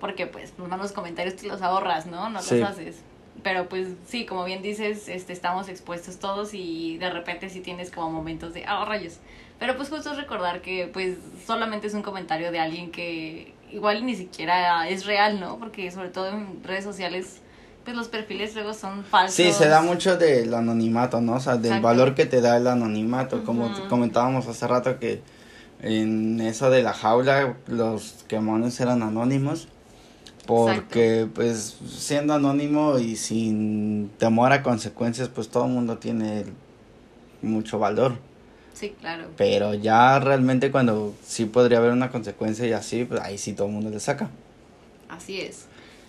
Porque pues los malos comentarios te los ahorras, ¿no? No Sí. los haces. Pero pues sí, como bien dices, este, estamos expuestos todos y de repente sí tienes como momentos de, ah, rayos. Pero pues justo recordar que pues solamente es un comentario de alguien que igual ni siquiera es real, ¿no? Porque sobre todo en redes sociales, pues los perfiles luego son falsos. Sí, se da mucho del anonimato, ¿no? O sea, del Exacto. valor que te da el anonimato. Como comentábamos hace rato que en eso de la jaula los quemones eran anónimos. Porque, pues, siendo anónimo y sin temor a consecuencias, pues todo el mundo tiene mucho valor. Sí, claro. Pero ya realmente cuando sí podría haber una consecuencia y así, pues ahí sí todo el mundo le saca. Así es.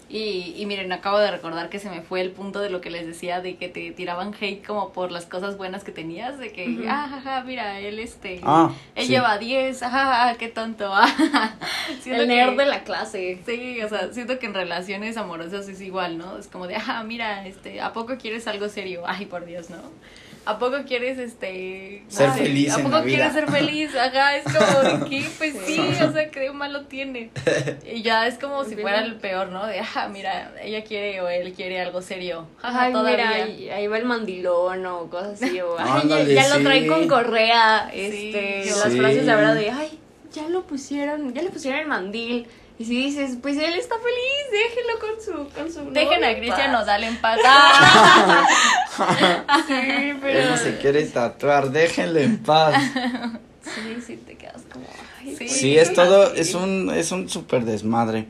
Y, y miren, acabo de recordar que se me fue el punto de lo que les decía de que te tiraban hate como por las cosas buenas que tenías, de que, Ujú. ah, jaja, mira, él este, Ah, él sí. lleva 10, ajá, qué tonto, ah. El que- nerd de la clase. Sí, o sea, siento que en relaciones amorosas es igual, ¿no? Es como de, ah, mira, este, ¿a poco quieres algo serio? Ay, por Dios, ¿no? ¿A poco quieres, este... Ser sé, feliz ¿A en poco la vida? quieres ser feliz? Ajá, es como de que, pues sí, o sea, ¿qué malo tiene? Y ya es como si fuera el peor, ¿no? De, ah, mira, ella quiere o él quiere algo serio. Ajá, Ay, todavía. mira, ahí, ahí va el mandilón o cosas así. O, ay, ya, Ándale, ya lo sí. trae con correa. Este, sí. las frases de ahora de, ay, ya lo pusieron, ya le pusieron el mandil. Y si dices, pues él está feliz, déjenlo con su, con su Dejen a en Cristian paz". Nodal en paz. Sí, pero. Él no se quiere tatuar, déjenle en paz. Sí, sí, te quedas como. Ay, Sí. Sí, es todo, es un, es un súper desmadre.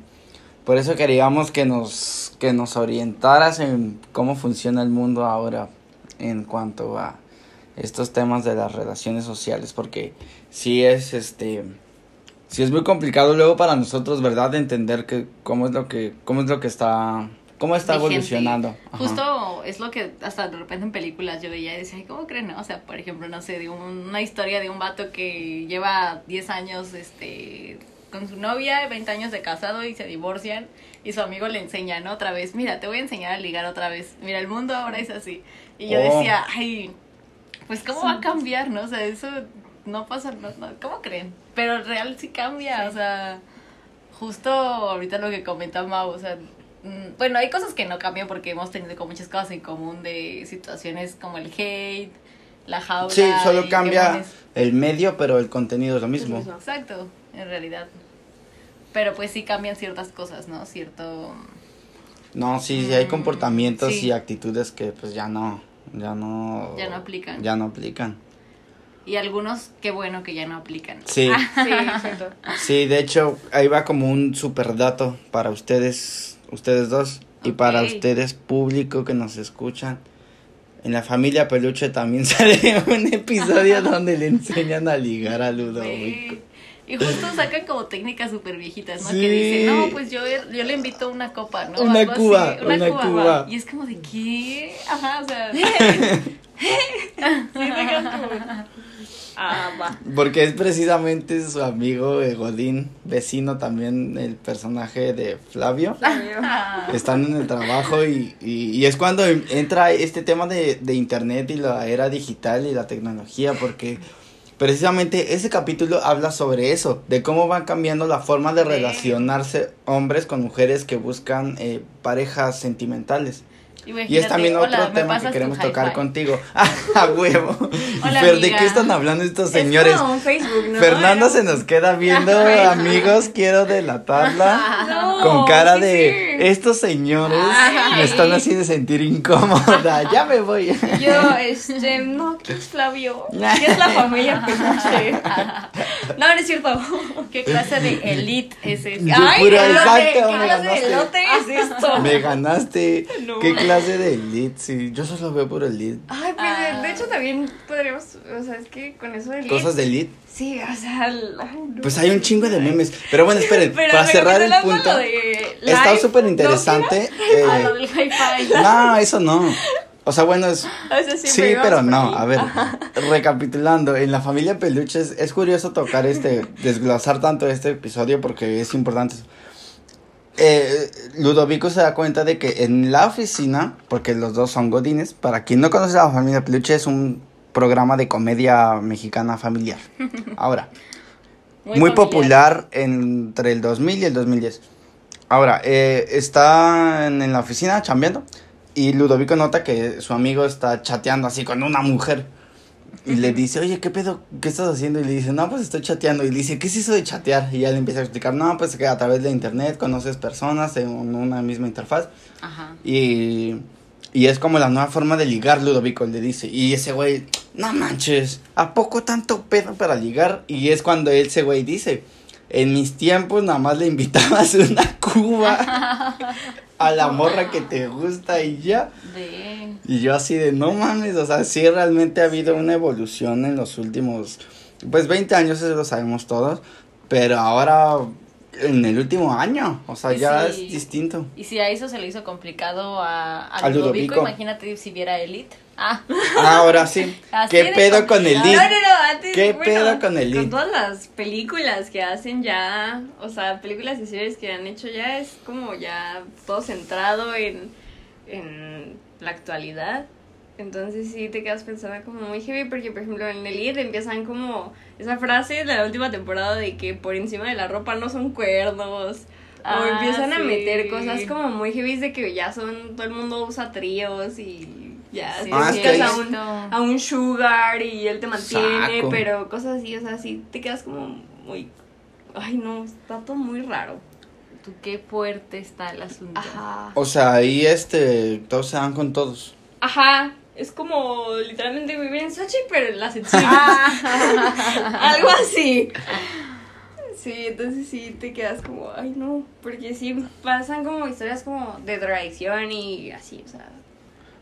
Por eso queríamos que nos, que nos orientaras en cómo funciona el mundo ahora en cuanto a estos temas de las relaciones sociales, porque sí es este, sí es muy complicado luego para nosotros, ¿verdad? De entender que cómo es lo que, cómo es lo que está, cómo está vigente. evolucionando. Ajá. Justo es lo que hasta de repente en películas yo veía y decía, "Ay, ¿cómo creen? no?". O sea, por ejemplo, no sé, de un- una historia de un vato que lleva 10 años este con su novia, 20 años de casado y se divorcian y su amigo le enseña, ¿no? Otra vez, mira, te voy a enseñar a ligar otra vez. Mira, el mundo ahora es así. Y yo Oh. decía, ay, pues cómo va a cambiar, ¿no? O sea, eso no pasa, no, no, ¿cómo creen? Pero real sí cambia, o sea, justo ahorita lo que comenta Mau, o sea, bueno, hay cosas que no cambian porque hemos tenido como muchas cosas en común de situaciones como el hate, la jaula. Sí, solo cambia el medio, pero el contenido es lo mismo. mismo. Exacto, en realidad. Pero pues sí cambian ciertas cosas, ¿no? Cierto... No, sí, sí hay Mm, comportamientos sí. y actitudes que pues ya no, ya no, Ya no aplican. Ya no aplican. Y algunos, qué bueno que ya no aplican. Sí, Sí, exacto. sí, de hecho ahí va como un super dato para ustedes, ustedes dos y para ustedes público que nos escuchan. En la familia Peluche también sale un episodio donde le enseñan a ligar a Ludovico. Y justo sacan como técnicas súper viejitas, ¿no? Sí. Que dicen, no, pues yo, yo le invito una copa, ¿no? Una Algo así, cuba, una cuba. Y es como de, ¿qué? Ajá, o sea... Ah, va. Porque es precisamente su amigo eh, Godín, vecino también, el personaje de Flavio. Están en el trabajo y, y, y es cuando em- entra este tema de, de internet y la era digital y la tecnología, porque precisamente ese capítulo habla sobre eso, de cómo van cambiando la forma de relacionarse hombres con mujeres que buscan eh, parejas sentimentales. Y es también otro ¿me tema que queremos tocar contigo. a huevo. Hola, Pero ¿de qué están hablando estos señores? Es como Facebook, ¿no? Fernando Era- se nos queda viendo, amigos, quiero delatarla. No, con cara de, sí. estos señores Ay. me están haciendo sentir incómoda, ya me voy. Yo, este, no, ¿quién es Flavio? ¿Qué es la familia Peluche? No, no es cierto. ¿Qué clase de elite es? Yo Ay, elote, exacto, ¿qué clase de elote es esto? Me ganaste. No. ¿Qué clase de elite? Sí, yo solo veo por elite. Ay, pues Ah. de hecho también podríamos, o sea, es que con eso del Cosas de elite. Sí, o sea, el- no. Pues hay un chingo de memes. Pero bueno, esperen, Pero para cerrar el punto. de Está súper ¿no? interesante. Ah, eh, lo del hi-fi. no, eso no. O sea, bueno, es, O sea, Sí, pero no, a ver, recapitulando, en la familia Peluches es curioso tocar este, desglosar tanto este episodio porque es importante. Eh, Ludovico se da cuenta de que en la oficina, porque los dos son godines, para quien no conoce a la familia Peluche es un programa de comedia mexicana familiar. Ahora, muy, popular entre el 2000 y el 2010. Ahora, eh, está en, en la oficina chambeando y Ludovico nota que su amigo está chateando así con una mujer. Y le dice, oye, ¿qué pedo? ¿Qué estás haciendo? Y le dice, no, pues estoy chateando. Y le dice, ¿qué es eso de chatear? Y ya le empieza a explicar, no, pues que a través de internet conoces personas en una misma interfaz. Ajá. Y, y es como la nueva forma de ligar, Ludovico le dice. Y ese güey, no manches, ¿a poco tanto pedo para ligar? Y es cuando ese güey dice, en mis tiempos nada más le invitabas una cuba a la morra que te gusta y ya. Y yo así de, no mames, o sea, sí realmente ha habido una evolución en los últimos, pues 20 años, eso lo sabemos todos, pero ahora en el último año, o sea, Y ya es distinto. Y si a eso se le hizo complicado a, a A Ludovico, Ludovico. imagínate si viera Elite. Ah, Ahora sí, Así ¿qué pedo con el lead? No, no, no, antes, ¿Qué bueno, pedo con el lead? Con todas las películas que hacen ya, o sea, películas y series que han hecho ya, es como ya todo centrado en, en la actualidad. Entonces sí te quedas pensando como muy heavy porque, por ejemplo, en el lead empiezan como esa frase de la última temporada de que por encima de la ropa no son cuernos. Ah, o empiezan a meter cosas como muy heavy de que ya son, todo el mundo usa tríos y ya Sí, Ah, te es a un, a un sugar y él te mantiene, Saco. pero cosas así, o sea, sí te quedas como muy... Ay, no, está todo muy raro. tú qué fuerte está el asunto. Ajá. O sea, ahí este, todos se dan con todos. Ajá, es como literalmente vivir en Sochi, pero en la sección. Ah. Algo así. Sí, entonces sí te quedas como, ay no, porque sí pasan como historias como de traición y así, o sea.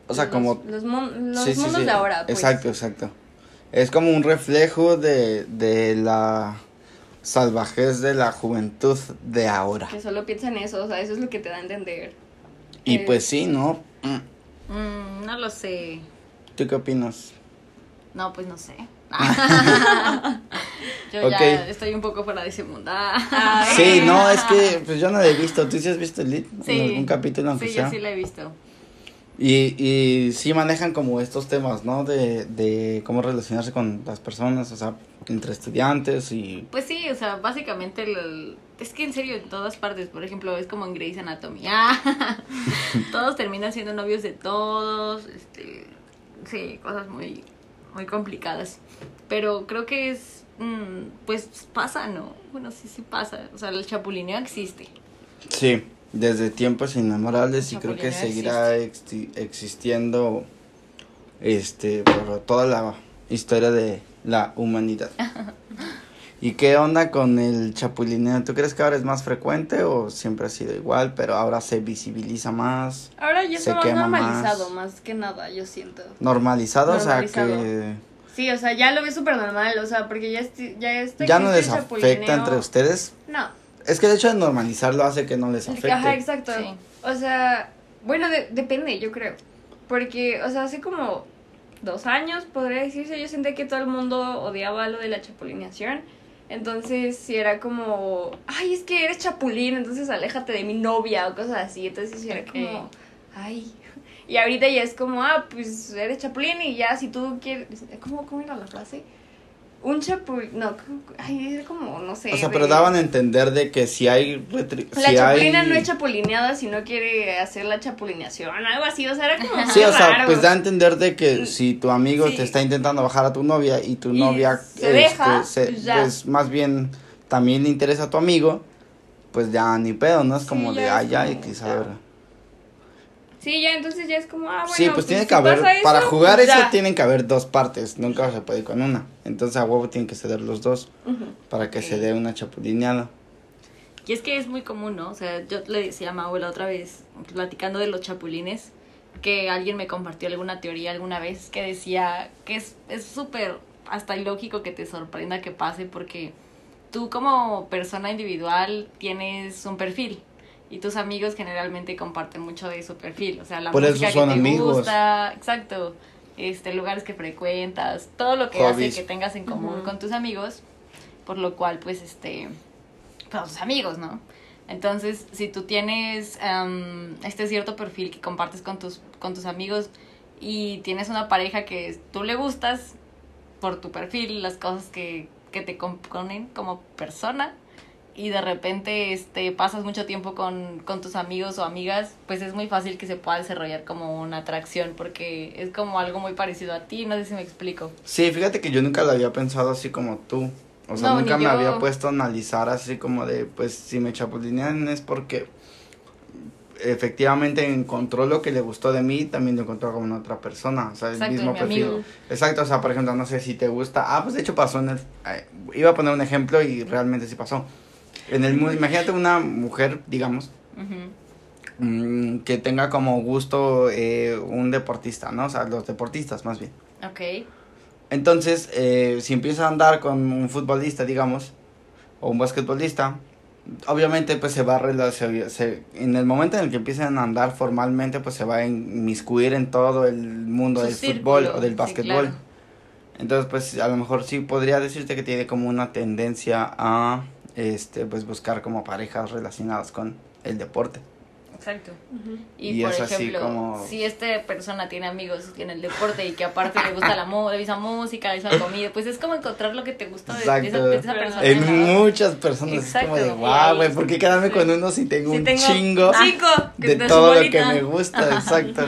O sea, los- como... Los, mon- los sí, sí, mundos sí. de ahora, pues. Exacto, exacto. Es como un reflejo de, de la... salvajez de la juventud de ahora. Que solo piensa en eso, o sea, eso es lo que te da a entender. Y Eh. pues sí, ¿no? Mm, Mm, no lo sé. ¿Tú qué opinas? No, pues no sé. Yo Ok. ya estoy un poco fuera de ese mundo. Sí, no, es que pues yo no la he visto. ¿Tú sí has visto el lead? Sí. ¿En algún capítulo aunque Sí, sea? yo sí la he visto. Y, y sí manejan como estos temas, ¿no? De, de cómo relacionarse con las personas, o sea, entre estudiantes y... Pues sí, o sea, básicamente el- es que en serio en todas partes, por ejemplo, es como en Grey's Anatomy. Ah, todos terminan siendo novios de todos, este, sí, cosas muy muy complicadas. Pero creo que es mm, pues pasa, ¿no? Bueno, sí sí pasa, o sea, el chapulineo existe. Sí, desde tiempos inmemorables y creo que seguirá exi- existiendo este por toda la historia de la humanidad. ¿Y qué onda con el chapulineo? ¿Tú crees que ahora es más frecuente o siempre ha sido igual, pero ahora se visibiliza más? Ahora ya Se está más normalizado, más. más. que nada, yo siento. Normalizado, o sea Normalizado. que Sí, o sea, ya lo ves súper normal, o sea, porque ya, ya está ya no les existe afecta entre ustedes. No, Es que el hecho de normalizarlo hace que no les afecte. Ajá, exacto. Sí. O sea, bueno, de- depende, yo creo. Porque, o sea, hace como dos años, podría decirse, yo sentí que todo el mundo odiaba lo de la chapulineación. Entonces, si era como, ay, es que eres chapulín, entonces aléjate de mi novia o cosas así. Entonces, sí era Ok. como, ay. Y ahorita ya es como, ah, pues eres chapulín y ya, si tú quieres. ¿Cómo, cómo era la frase? Un chapulín, no, ay, era como, no sé. O sea, de- pero daban a entender de que si hay... retri- la si chapulina hay... no es chapulineada si no quiere hacer la chapulineación, algo así, o sea, era como Sí, o sea, raro. pues da a entender de que si tu amigo Sí. te está intentando bajar a tu novia y tu Y novia se deja, se- pues pues más bien también le interesa a tu amigo, pues ya ni pedo, ¿no? Es como Sí, de, ya ay, es ya, como, X, a ya. ver. Sí, ya entonces ya es como, ah, bueno, sí, pues, tiene si que haber, pasa eso, para jugar pues eso ya. tienen que haber dos partes, nunca se puede ir con una. Entonces a huevo tienen que ceder los dos para que se dé una chapulineada. Y es que es muy común, ¿no? O sea, yo le decía a Mau la otra vez, platicando de los chapulines, que alguien me compartió alguna teoría alguna vez que decía que es es súper hasta ilógico que te sorprenda que pase porque tú como persona individual tienes un perfil y tus amigos generalmente comparten mucho de su perfil, o sea, la Por eso música son que te amigos. gusta, exacto, este lugares que frecuentas, todo lo que Hobbies. hace que tengas en común con tus amigos, por lo cual pues este pues, tus amigos, ¿no? Entonces, si tú tienes em, este cierto perfil que compartes con tus, con tus amigos y tienes una pareja que tú le gustas por tu perfil, las cosas que, que te componen como persona, y de repente este, pasas mucho tiempo con, con tus amigos o amigas, pues es muy fácil que se pueda desarrollar como una atracción, porque es como algo muy parecido a ti, no sé si me explico. Sí, fíjate que yo nunca lo había pensado así como tú. O sea, No, nunca me yo. había puesto a analizar así como de, pues si me chapulinean es porque efectivamente encontró lo que le gustó de mí, también lo encontró con otra persona, o sea, el Exacto, mismo mi perfil. amigo. Exacto, o sea, por ejemplo, no sé si te gusta, ah, pues de hecho pasó en el, eh, iba a poner un ejemplo y realmente sí pasó. En el, imagínate una mujer, digamos, mm, que tenga como gusto eh, un deportista, ¿no? O sea, los deportistas más bien. Ok. Entonces, eh, si empieza a andar con un futbolista, digamos, o un basquetbolista, obviamente pues se va a relacionar, se- en el momento en el que empiecen a andar formalmente, pues se va a inmiscuir en todo el mundo Su del círculo, fútbol o del sí, basquetbol. claro. Entonces, pues a lo mejor sí podría decirte que tiene como una tendencia a este pues buscar como parejas relacionadas con el deporte. Exacto. Y, Y por es así ejemplo, como- si esta persona tiene amigos en el deporte y que aparte le gusta la moda, le gusta música, le gusta comida, pues es como encontrar lo que te gusta de, de esa, Exacto. de esa persona. En ¿no? muchas personas es como de, wow, güey, ¿por qué quedarme sí. con uno si tengo un tengo chingo de todo lo que me gusta? Exacto.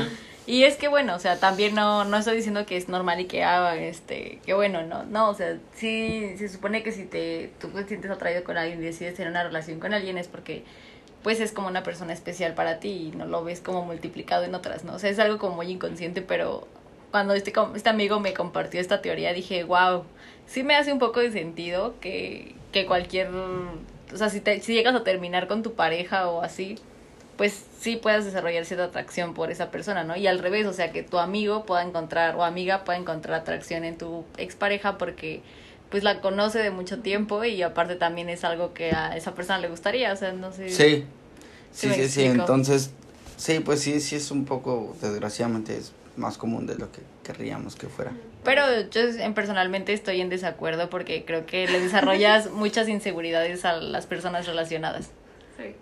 Y es que bueno, o sea, también no, no estoy diciendo que es normal y que haga, este, que bueno, no, no, o sea, sí, se supone que si te, tú te sientes atraído con alguien y decides tener una relación con alguien es porque, pues es como una persona especial para ti y no lo ves como multiplicado en otras, ¿no? O sea, es algo como muy inconsciente, pero cuando este, este amigo me compartió esta teoría dije, wow, sí me hace un poco de sentido que, que cualquier, o sea, si, te, si llegas a terminar con tu pareja o así, pues sí puedas desarrollar cierta atracción por esa persona, ¿no? Y al revés, o sea, que tu amigo pueda encontrar o amiga pueda encontrar atracción en tu expareja porque pues la conoce de mucho tiempo y aparte también es algo que a esa persona le gustaría, o sea, no sé. Sí, Sí sí, sí, entonces, sí, pues sí, sí es un poco, desgraciadamente es más común de lo que querríamos que fuera. Pero yo en personalmente estoy en desacuerdo porque creo que le desarrollas muchas inseguridades a las personas relacionadas. Sí.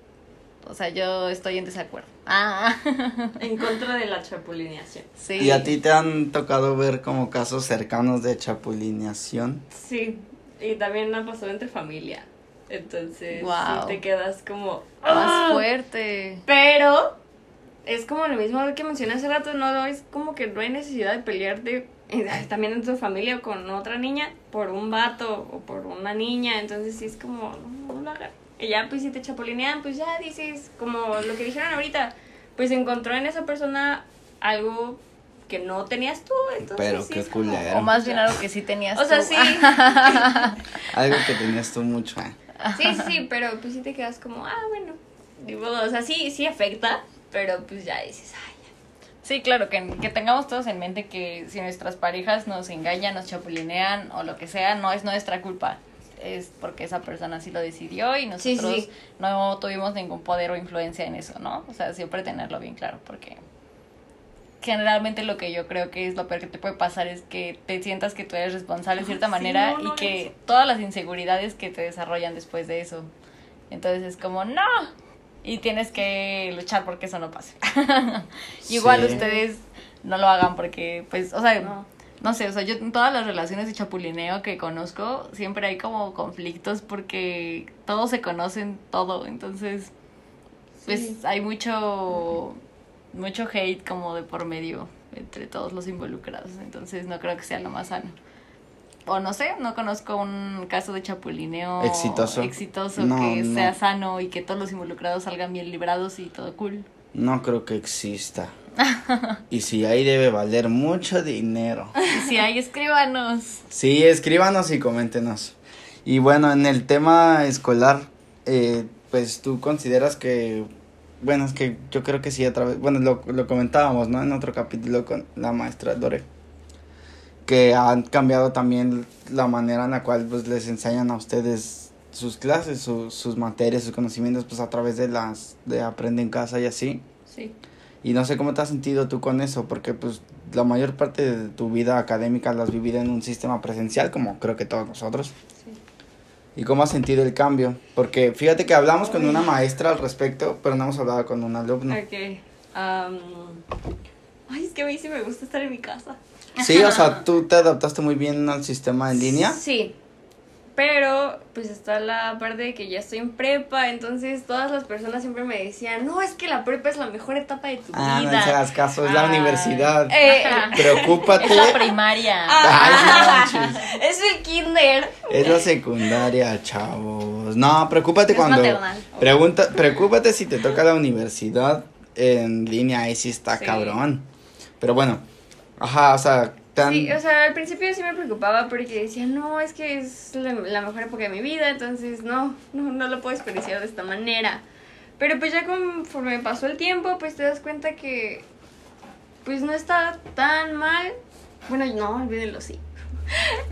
O sea, yo estoy en desacuerdo. Ah, En contra de la chapulineación. sí. ¿Y a ti te han tocado ver como casos cercanos de chapulineación? Sí, y también ha pasado entre familia. Entonces, sí te quedas como... Más ¡Ah! fuerte. Pero es como lo mismo que mencioné hace rato, no es como que no hay necesidad de pelearte eh, también en tu familia o con otra niña por un vato o por una niña, entonces sí es como, no, no lo. Y ya pues si te chapulinean, pues ya dices, como lo que dijeron ahorita, pues encontró en esa persona algo que no tenías tú, entonces Pero sí qué culero. O más bien algo que sí tenías O sea, tú. sí, Algo que tenías tú mucho, ¿eh? sí, sí, sí, pero pues sí te quedas como, ah, bueno, modo, o sea, sí, sí afecta, pero pues ya dices, ay, Sí, claro, que, que tengamos todos en mente que si nuestras parejas nos engañan, nos chapulinean o lo que sea, no es nuestra culpa. Es porque esa persona sí lo decidió y nosotros sí. no tuvimos ningún poder o influencia en eso, ¿no? O sea, siempre tenerlo bien claro, porque generalmente lo que yo creo que es lo peor que te puede pasar es que te sientas que tú eres responsable de cierta Sí, manera no, no, y que todas las inseguridades que te desarrollan después de eso. Entonces es como, no. Y tienes que luchar porque eso no pase. Igual Sí. ustedes no lo hagan porque, pues, o sea, No. sé, o sea, yo en todas las relaciones de chapulineo que conozco, siempre hay como conflictos porque todos se conocen todo, entonces, pues hay mucho, mucho hate como de por medio entre todos los involucrados, entonces no creo que sea lo más sano. O no sé, no conozco un caso de chapulineo Exitoso. exitoso No, que no. sea sano y que todos los involucrados salgan bien librados y todo cool. No creo que exista. Y si hay debe valer mucho dinero. Y si hay, escríbanos. Sí, escríbanos y coméntenos. Y bueno, en el tema escolar, eh, pues tú consideras que, bueno, es que yo creo que sí, a través, bueno, lo, lo comentábamos, ¿no? En otro capítulo con la maestra Dore, que han cambiado también la manera en la cual pues les enseñan a ustedes sus clases, su- sus materias, sus conocimientos, pues a través de las, de aprende en casa y así. Sí. Y no sé cómo te has sentido tú con eso, porque pues la mayor parte de tu vida académica la has vivido en un sistema presencial, como creo que todos nosotros. Sí. ¿Y cómo has sentido el cambio? Porque fíjate que hablamos con una maestra al respecto, pero no hemos hablado con un alumno. Ok. am, ay, es que a mí sí me gusta estar en mi casa. Sí, o sea, tú te adaptaste muy bien al sistema en línea. Sí. Pero, pues está la parte de que ya estoy en prepa, entonces todas las personas siempre me decían, no, es que la prepa es la mejor etapa de tu Ah, no vida. le hagas caso, es la Ay. universidad. Eh, Preocúpate. Es la primaria. Ah. Ay, no manches. es el kinder. Es la secundaria, chavos. No, preocúpate Es cuando. maternal. Pregunta, preocúpate si te toca la universidad en línea, ahí sí está Sí. cabrón. Pero bueno, ajá, o sea, tan. Sí, o sea, al principio sí me preocupaba porque decía, no, es que es la, la mejor época de mi vida, entonces no, no, no lo puedo desperdiciar de esta manera. Pero pues ya conforme pasó el tiempo, pues te das cuenta que pues no está tan mal. Bueno, no, olvídenlo, sí.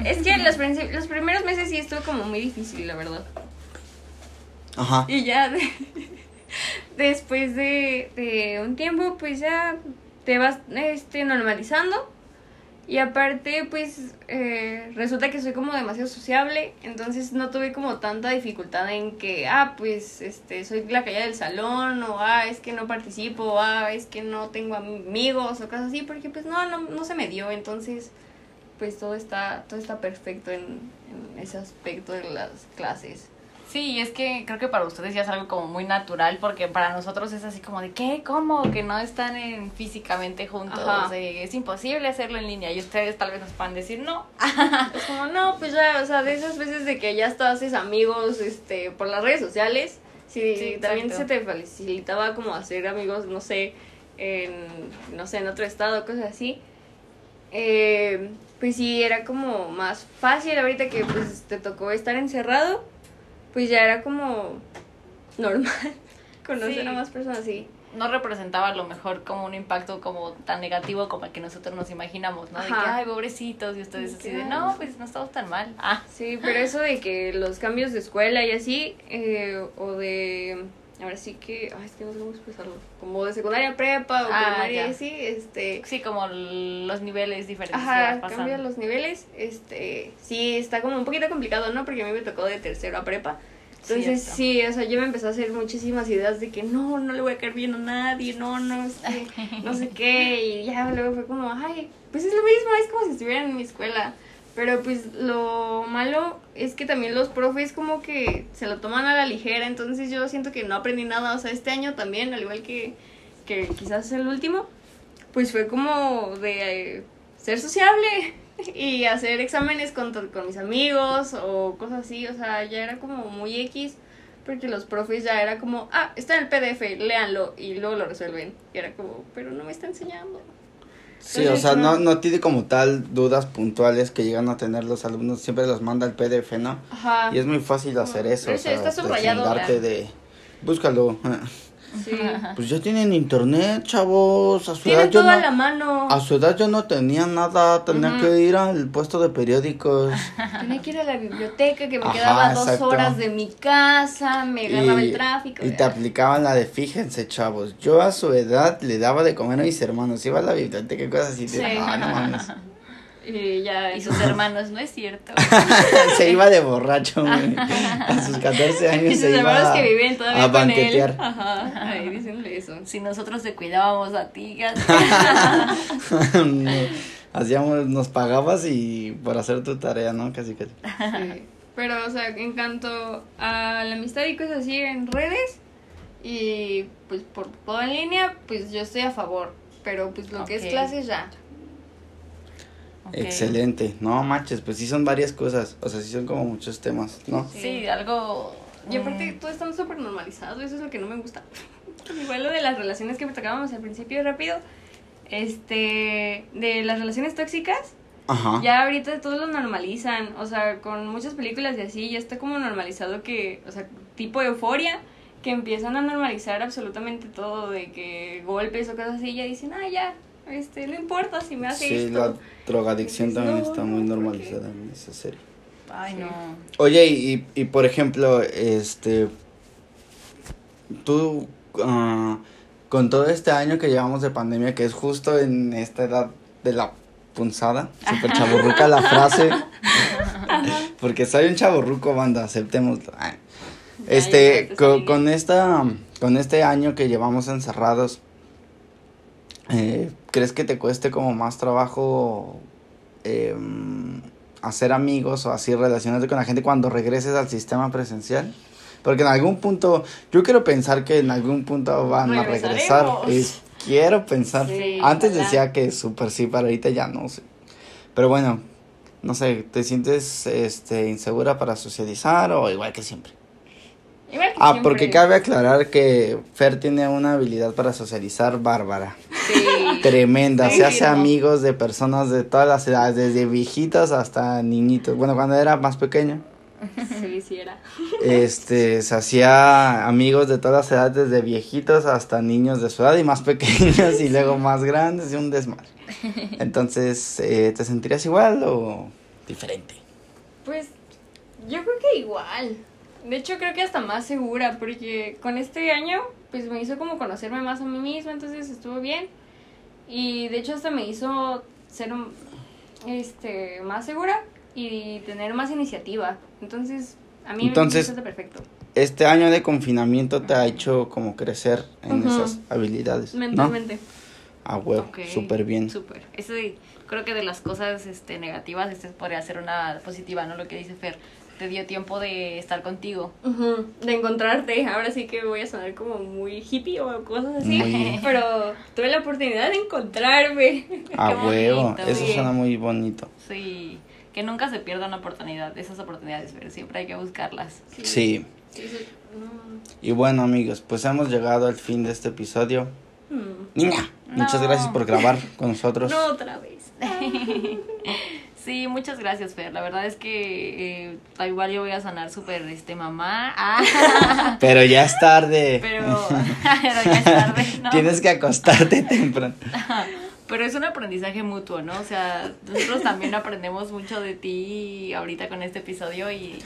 Es que los, los primeros meses sí estuvo como muy difícil, la verdad. Ajá. Y ya de- después de, de un tiempo, pues ya te vas este, normalizando. Y aparte, pues eh, resulta que soy como demasiado sociable, entonces no tuve como tanta dificultad en que, ah, pues este, soy la callada del salón, o ah, es que no participo, o ah, es que no tengo amigos, o cosas así, porque pues no, no, no se me dio, entonces pues todo está, todo está perfecto en, en ese aspecto de las clases. Sí, es que creo que para ustedes ya es algo como muy natural, porque para nosotros es así como de, ¿qué? ¿Cómo? Que no están en, físicamente juntos, eh, es imposible hacerlo en línea, y ustedes tal vez nos puedan decir, no. Es como, no, pues ya, o sea, de esas veces de que ya hasta haces amigos este, por las redes sociales, sí, Sí, también se te facilitaba como hacer amigos, no sé, en, no sé, en otro estado, cosas así. Eh, pues sí, era como más fácil ahorita que pues te tocó estar encerrado, pues ya era como normal conocer Sí. a más personas, sí. no representaba a lo mejor como un impacto como tan negativo como el que nosotros nos imaginamos, ¿no? De que, ay, pobrecitos, y ustedes De así de, no, pues no estamos tan mal. Ah, Sí, pero eso de que los cambios de escuela y así, eh, o de, ahora sí que, ay, es que no sé cómo expresarlo, como de secundaria a prepa o Ah, primaria y así, este, sí, como los niveles diferentes ajá, cambian los niveles, este, sí, está como un poquito complicado, ¿no? Porque a mí me tocó de tercero a prepa. Entonces, Cierto. sí, o sea, yo me empecé a hacer muchísimas ideas de que no, no le voy a caer bien a nadie, no, no, no sé qué, y ya luego fue como, ay, pues es lo mismo, es como si estuvieran en mi escuela. Pero pues lo malo es que también los profes como que se lo toman a la ligera, entonces yo siento que no aprendí nada, o sea, este año también, al igual que, que quizás el último, pues fue como de eh, ser sociable y hacer exámenes con, con mis amigos o cosas así, o sea, ya era como muy X, porque los profes ya era como, ah, está en el PDF, léanlo y luego lo resuelven. Y era como, pero no me está enseñando. Sí, o sea, no, no tiene como tal dudas puntuales que llegan a tener los alumnos, siempre los manda el PDF, ¿no? Ajá. Y es muy fácil hacer eso, Pero o sea, está subrayado, de... Búscalo. Sí. Pues ya tienen internet, chavos, a su edad Tienen yo todo a no... la mano. A su edad yo no tenía nada, tenía que ir al puesto de periódicos. Tenía que ir a la biblioteca que me Ajá, quedaba dos exacto. horas de mi casa, me agarraba el tráfico. y te aplicaban la de fíjense, chavos. Yo a su edad le daba de comer a mis hermanos, iba a la biblioteca y cosas así. de, Sí. "Ah, no mames. Y ya. Y sus hermanos, no es cierto. se iba de borracho, güey. A sus 14 Y años sus se iba hermanos a, que viven todavía a con él. banquetear. Ajá. Ahí diciéndole eso. Si nosotros te cuidábamos a ti, No, Hacíamos, nos pagabas y por hacer tu tarea, ¿no? Casi casi. Sí. Pero, o sea, en cuanto a la amistad y cosas así en redes y pues por todo en línea, pues yo estoy a favor. Pero pues lo que es clases ya. Ok. Excelente. No manches, pues sí son varias cosas. O sea, sí son como muchos temas, ¿no? Sí, algo... Y aparte mm, todo está súper normalizado, eso es lo que no me gusta. Igual lo de las relaciones que me tocábamos al principio rápido, este, de las relaciones tóxicas, Ajá. ya ahorita todos lo normalizan, o sea, con muchas películas y así, ya está como normalizado que, o sea, tipo euforia, que empiezan a normalizar absolutamente todo, de que golpes o cosas así, ya dicen, ah, ya, este, no importa si me hace Sí, esto. la drogadicción Dices, también no, está no, muy normalizada en esa serie. Ay, Sí. no. Oye, y, y por ejemplo, este, tú, ah, con todo este año que llevamos de pandemia, que es justo en esta edad de la punzada, super chaburruca la frase, porque soy un chaburruco, banda. Ya, Este, ya, co- ya. con, esta, con este año que llevamos encerrados, eh, ¿crees que te cueste como más trabajo eh, hacer amigos o así relacionarte con la gente cuando regreses al sistema presencial? Porque en algún punto, yo quiero pensar que en algún punto van a regresar. Es- quiero pensar. Sí, Antes decía que súper sí, pero ahorita ya no sé. Pero bueno, no sé, ¿te sientes este, insegura para socializar o igual que siempre? Igual que Ah, siempre. porque cabe aclarar que Fer tiene una habilidad para socializar bárbara. Sí. Tremenda. Sí, Se hace no. amigos de personas de todas las edades, desde viejitos hasta niñitos. Bueno, cuando era más pequeño, Sí, sí era. este, se hacía amigos de todas las edades, desde viejitos hasta niños de su edad y más pequeños y luego más grandes y un desmadre. Entonces, eh, ¿te sentirías igual o diferente? Pues yo creo que igual. De hecho creo que hasta más segura porque con este año pues me hizo como conocerme más a mí misma, entonces estuvo bien. Y de hecho hasta me hizo ser este más segura y tener más iniciativa. Entonces, a mí Entonces- me siento perfecto. Este año de confinamiento te ha hecho como crecer en esas habilidades, ¿no? Mentalmente. A huevo, Ok, súper bien. Súper. Eso creo que de las cosas este, negativas, este podría ser una positiva, ¿no? Lo que dice Fer. Te dio tiempo de estar contigo. De encontrarte. Ahora sí que voy a sonar como muy hippie o cosas así. Muy- Pero tuve la oportunidad de encontrarme. A Qué huevo, eso suena muy bonito. Sí. Que nunca se pierda una oportunidad, esas oportunidades, pero siempre hay que buscarlas. Sí. Sí, sí. No. Y bueno, amigos, pues hemos llegado al fin de este episodio. Hmm. Niña, muchas gracias por grabar con nosotros. No otra vez. Sí, muchas gracias, Fer. La verdad es que eh, al igual yo voy a sonar súper este mamá. Ah, Pero ya es tarde. pero, pero ya es tarde, ¿no? Tienes que acostarte temprano. Pero es un aprendizaje mutuo, ¿no? O sea, nosotros también aprendemos mucho de ti ahorita con este episodio y,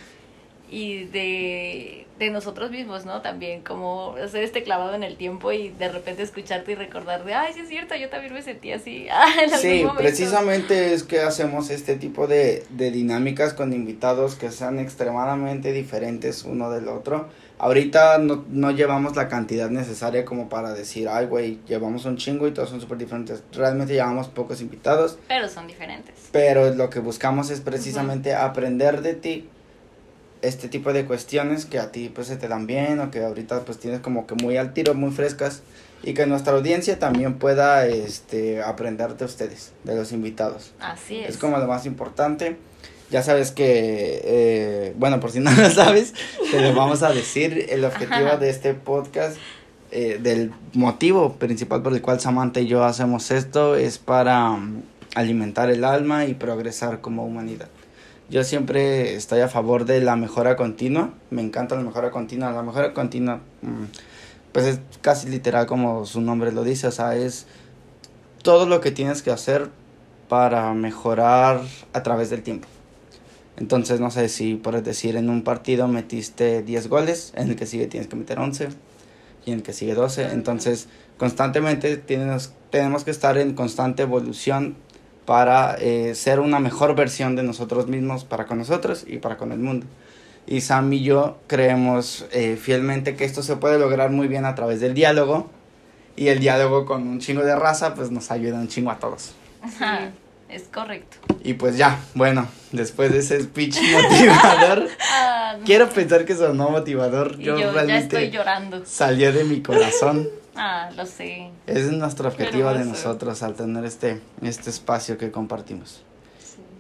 y de, de nosotros mismos, ¿no? También como hacer este clavado en el tiempo y de repente escucharte y recordar de, ay, sí es cierto, yo también me sentí así. Ah, en Sí, momento". precisamente es que hacemos este tipo de, de dinámicas con invitados que sean extremadamente diferentes uno del otro. Ahorita no, no llevamos la cantidad necesaria como para decir, ay, güey, llevamos un chingo y todos son súper diferentes. Realmente llevamos pocos invitados, Pero son diferentes. pero lo que buscamos es precisamente aprender de ti este tipo de cuestiones que a ti pues se te dan bien o que ahorita pues tienes como que muy al tiro, muy frescas y que nuestra audiencia también pueda este aprender de ustedes, de los invitados. Así es. Es como lo más importante. Ya sabes que, eh, bueno, por si no lo sabes, te lo vamos a decir. El objetivo Ajá. de este podcast, eh, del motivo principal por el cual Samantha y yo hacemos esto, es para mm, alimentar el alma y progresar como humanidad. Yo siempre estoy a favor de la mejora continua. Me encanta la mejora continua. La mejora continua, mm, pues es casi literal como su nombre lo dice. O sea, es todo lo que tienes que hacer para mejorar a través del tiempo. Entonces, no sé si puedes decir en un partido metiste 10 goles, en el que sigue tienes que meter 11 y en el que sigue 12. Entonces, constantemente tienes, tenemos que estar en constante evolución para eh, ser una mejor versión de nosotros mismos para con nosotros y para con el mundo. Y Sam y yo creemos eh, fielmente que esto se puede lograr muy bien a través del diálogo. Y el diálogo con un chingo de raza, pues nos ayuda un chingo a todos. Ajá, es correcto. Y pues ya, bueno, después de ese speech motivador, Ah, no. quiero pensar que sonó motivador. Y Yo, yo, ya realmente estoy llorando. salió de mi corazón. Ah, lo sé. Es nuestro objetivo de nosotros al tener este, este espacio que compartimos.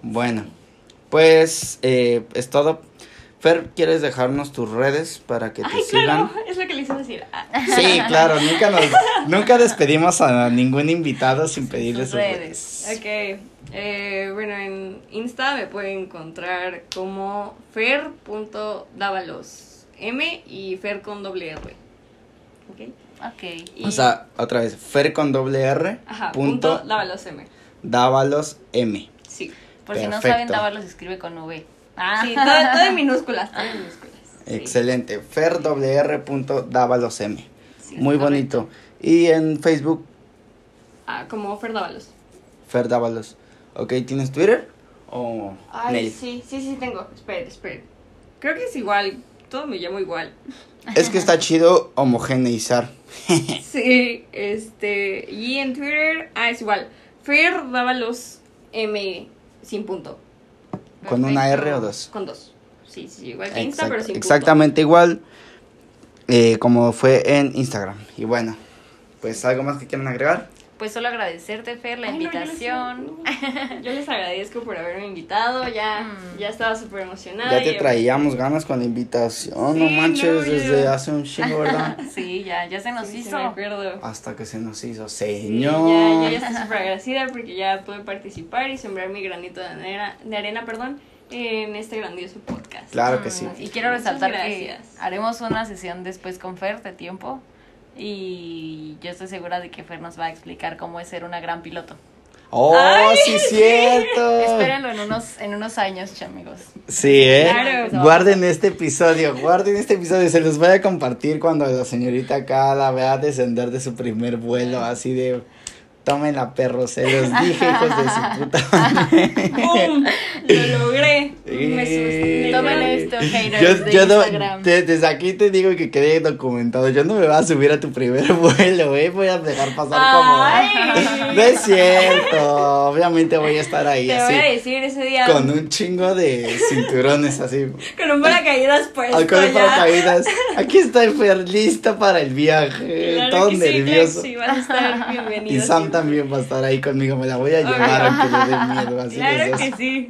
Bueno, pues eh, es todo. Fer, ¿quieres dejarnos tus redes para que te Ay, sigan? claro, es lo que le hice decir. Ah, Sí, claro, nunca, nos, nunca despedimos a ningún invitado sin pedirle sus sus redes. redes. Ok, eh, bueno, en Insta me pueden encontrar como fer.davalos M y fer con doble R. Ok. Y- O sea, otra vez, Fer con doble R, Ajá, punto, punto Dávalos M. Dávalos M. Sí. Por si no saben, Dávalos escribe con V. Ah. Sí, todo, todo en minúsculas, todo en minúsculas. Sí. Excelente, Fer doble R punto Dávalos M. Sí, Muy correcto. bonito. Y en Facebook, Ah, como Fer Dávalos. Fer Dávalos. Ok, ¿tienes Twitter? O Ay, sí, sí, sí tengo. Esperen, esperen. Creo que es igual. Todo me llamo igual. Es que está chido homogeneizar. Sí, este. Y en Twitter, ah, es igual. Fer Dávalos M sin punto. ¿Con una R o dos? Con dos. Sí, sí, igual que Insta, pero sin punto. exactamente igual eh, como fue en Instagram. Y bueno, pues algo más que quieran agregar. Pues solo agradecerte, Fer, la Ay, no, yo les- invitación. no. Yo les agradezco por haberme invitado. Ya, Mm. ya estaba súper emocionada. Ya te traíamos ganas con la invitación, no Sí, manches, no, desde ya. hace un chingo, ¿verdad? Sí, ya, ya se nos Sí, sí, hizo. me acuerdo. Hasta que se nos hizo, Sí, señor. ya, ya estoy súper agradecida porque ya pude participar y sembrar mi granito de arena, de arena perdón, en este grandioso podcast. Claro que sí. Mm, Y quiero resaltar que haremos una sesión después con Fer de tiempo. Y yo estoy segura de que Fer nos va a explicar cómo es ser una gran piloto. ¡Oh, Ay, sí, cierto! Espérenlo en unos, en unos años, chamigos. Sí, ¿eh? Claro. Guarden este episodio, guarden este episodio. Se los voy a compartir cuando la señorita acá la vea descender de su primer vuelo, así de... Tomen la perro, se los dije, hijos de su puta madre. Lo logré. Me asusté. Tomen esto, haters Yo, de yo no- Instagram. te- desde aquí te digo que quede documentado. Yo no me voy a subir a tu primer vuelo, ¿eh? Voy a dejar pasar Ay. como. No es cierto. Obviamente voy a estar ahí Te así. voy a decir ese día Con un chingo de cinturones así. con un paracaídas puesto con ya. paracaídas. Aquí está Fer, lista para el viaje. Claro todo que nervioso. sí, vas a estar bienvenido. y Sam también va a estar ahí conmigo. Me la voy a llevar aunque le dé miedo. Así Claro que sí.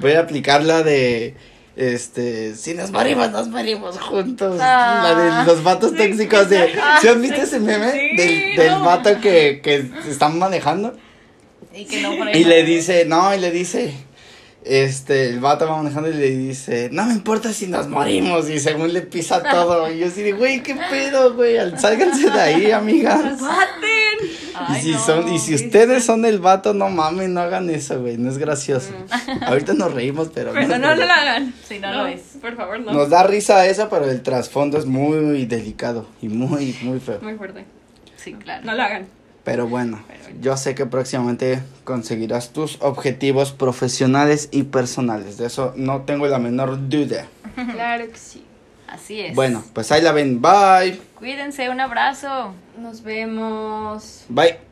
Voy a aplicar la de. Este, si nos morimos, nos morimos juntos. Ah. la de los vatos tóxicos de. Ah, ¿Sí has visto ese meme? sí, del del no. vato que, que están manejando. Y que no le dice, no, y le dice, este, el vato va manejando y le dice, no me importa si nos morimos, y según le pisa todo, y yo así de, güey, qué pedo, güey, sálganse de ahí, amigas. ¡Maten! Y si no, son, y si ustedes son el vato, no mames, no hagan eso, güey, no es gracioso. Mm. Ahorita nos reímos, pero Pero es no, no lo hagan. Sí, no lo es. Por favor, no. Nos da risa eso, pero el trasfondo es muy delicado y muy, muy feo. Muy fuerte. Sí, claro. No lo hagan. Pero bueno, yo sé que próximamente conseguirás tus objetivos profesionales y personales. De eso no tengo la menor duda. Claro que sí. Así es. Bueno, pues ahí la ven. Bye. Cuídense, un abrazo. Nos vemos. Bye.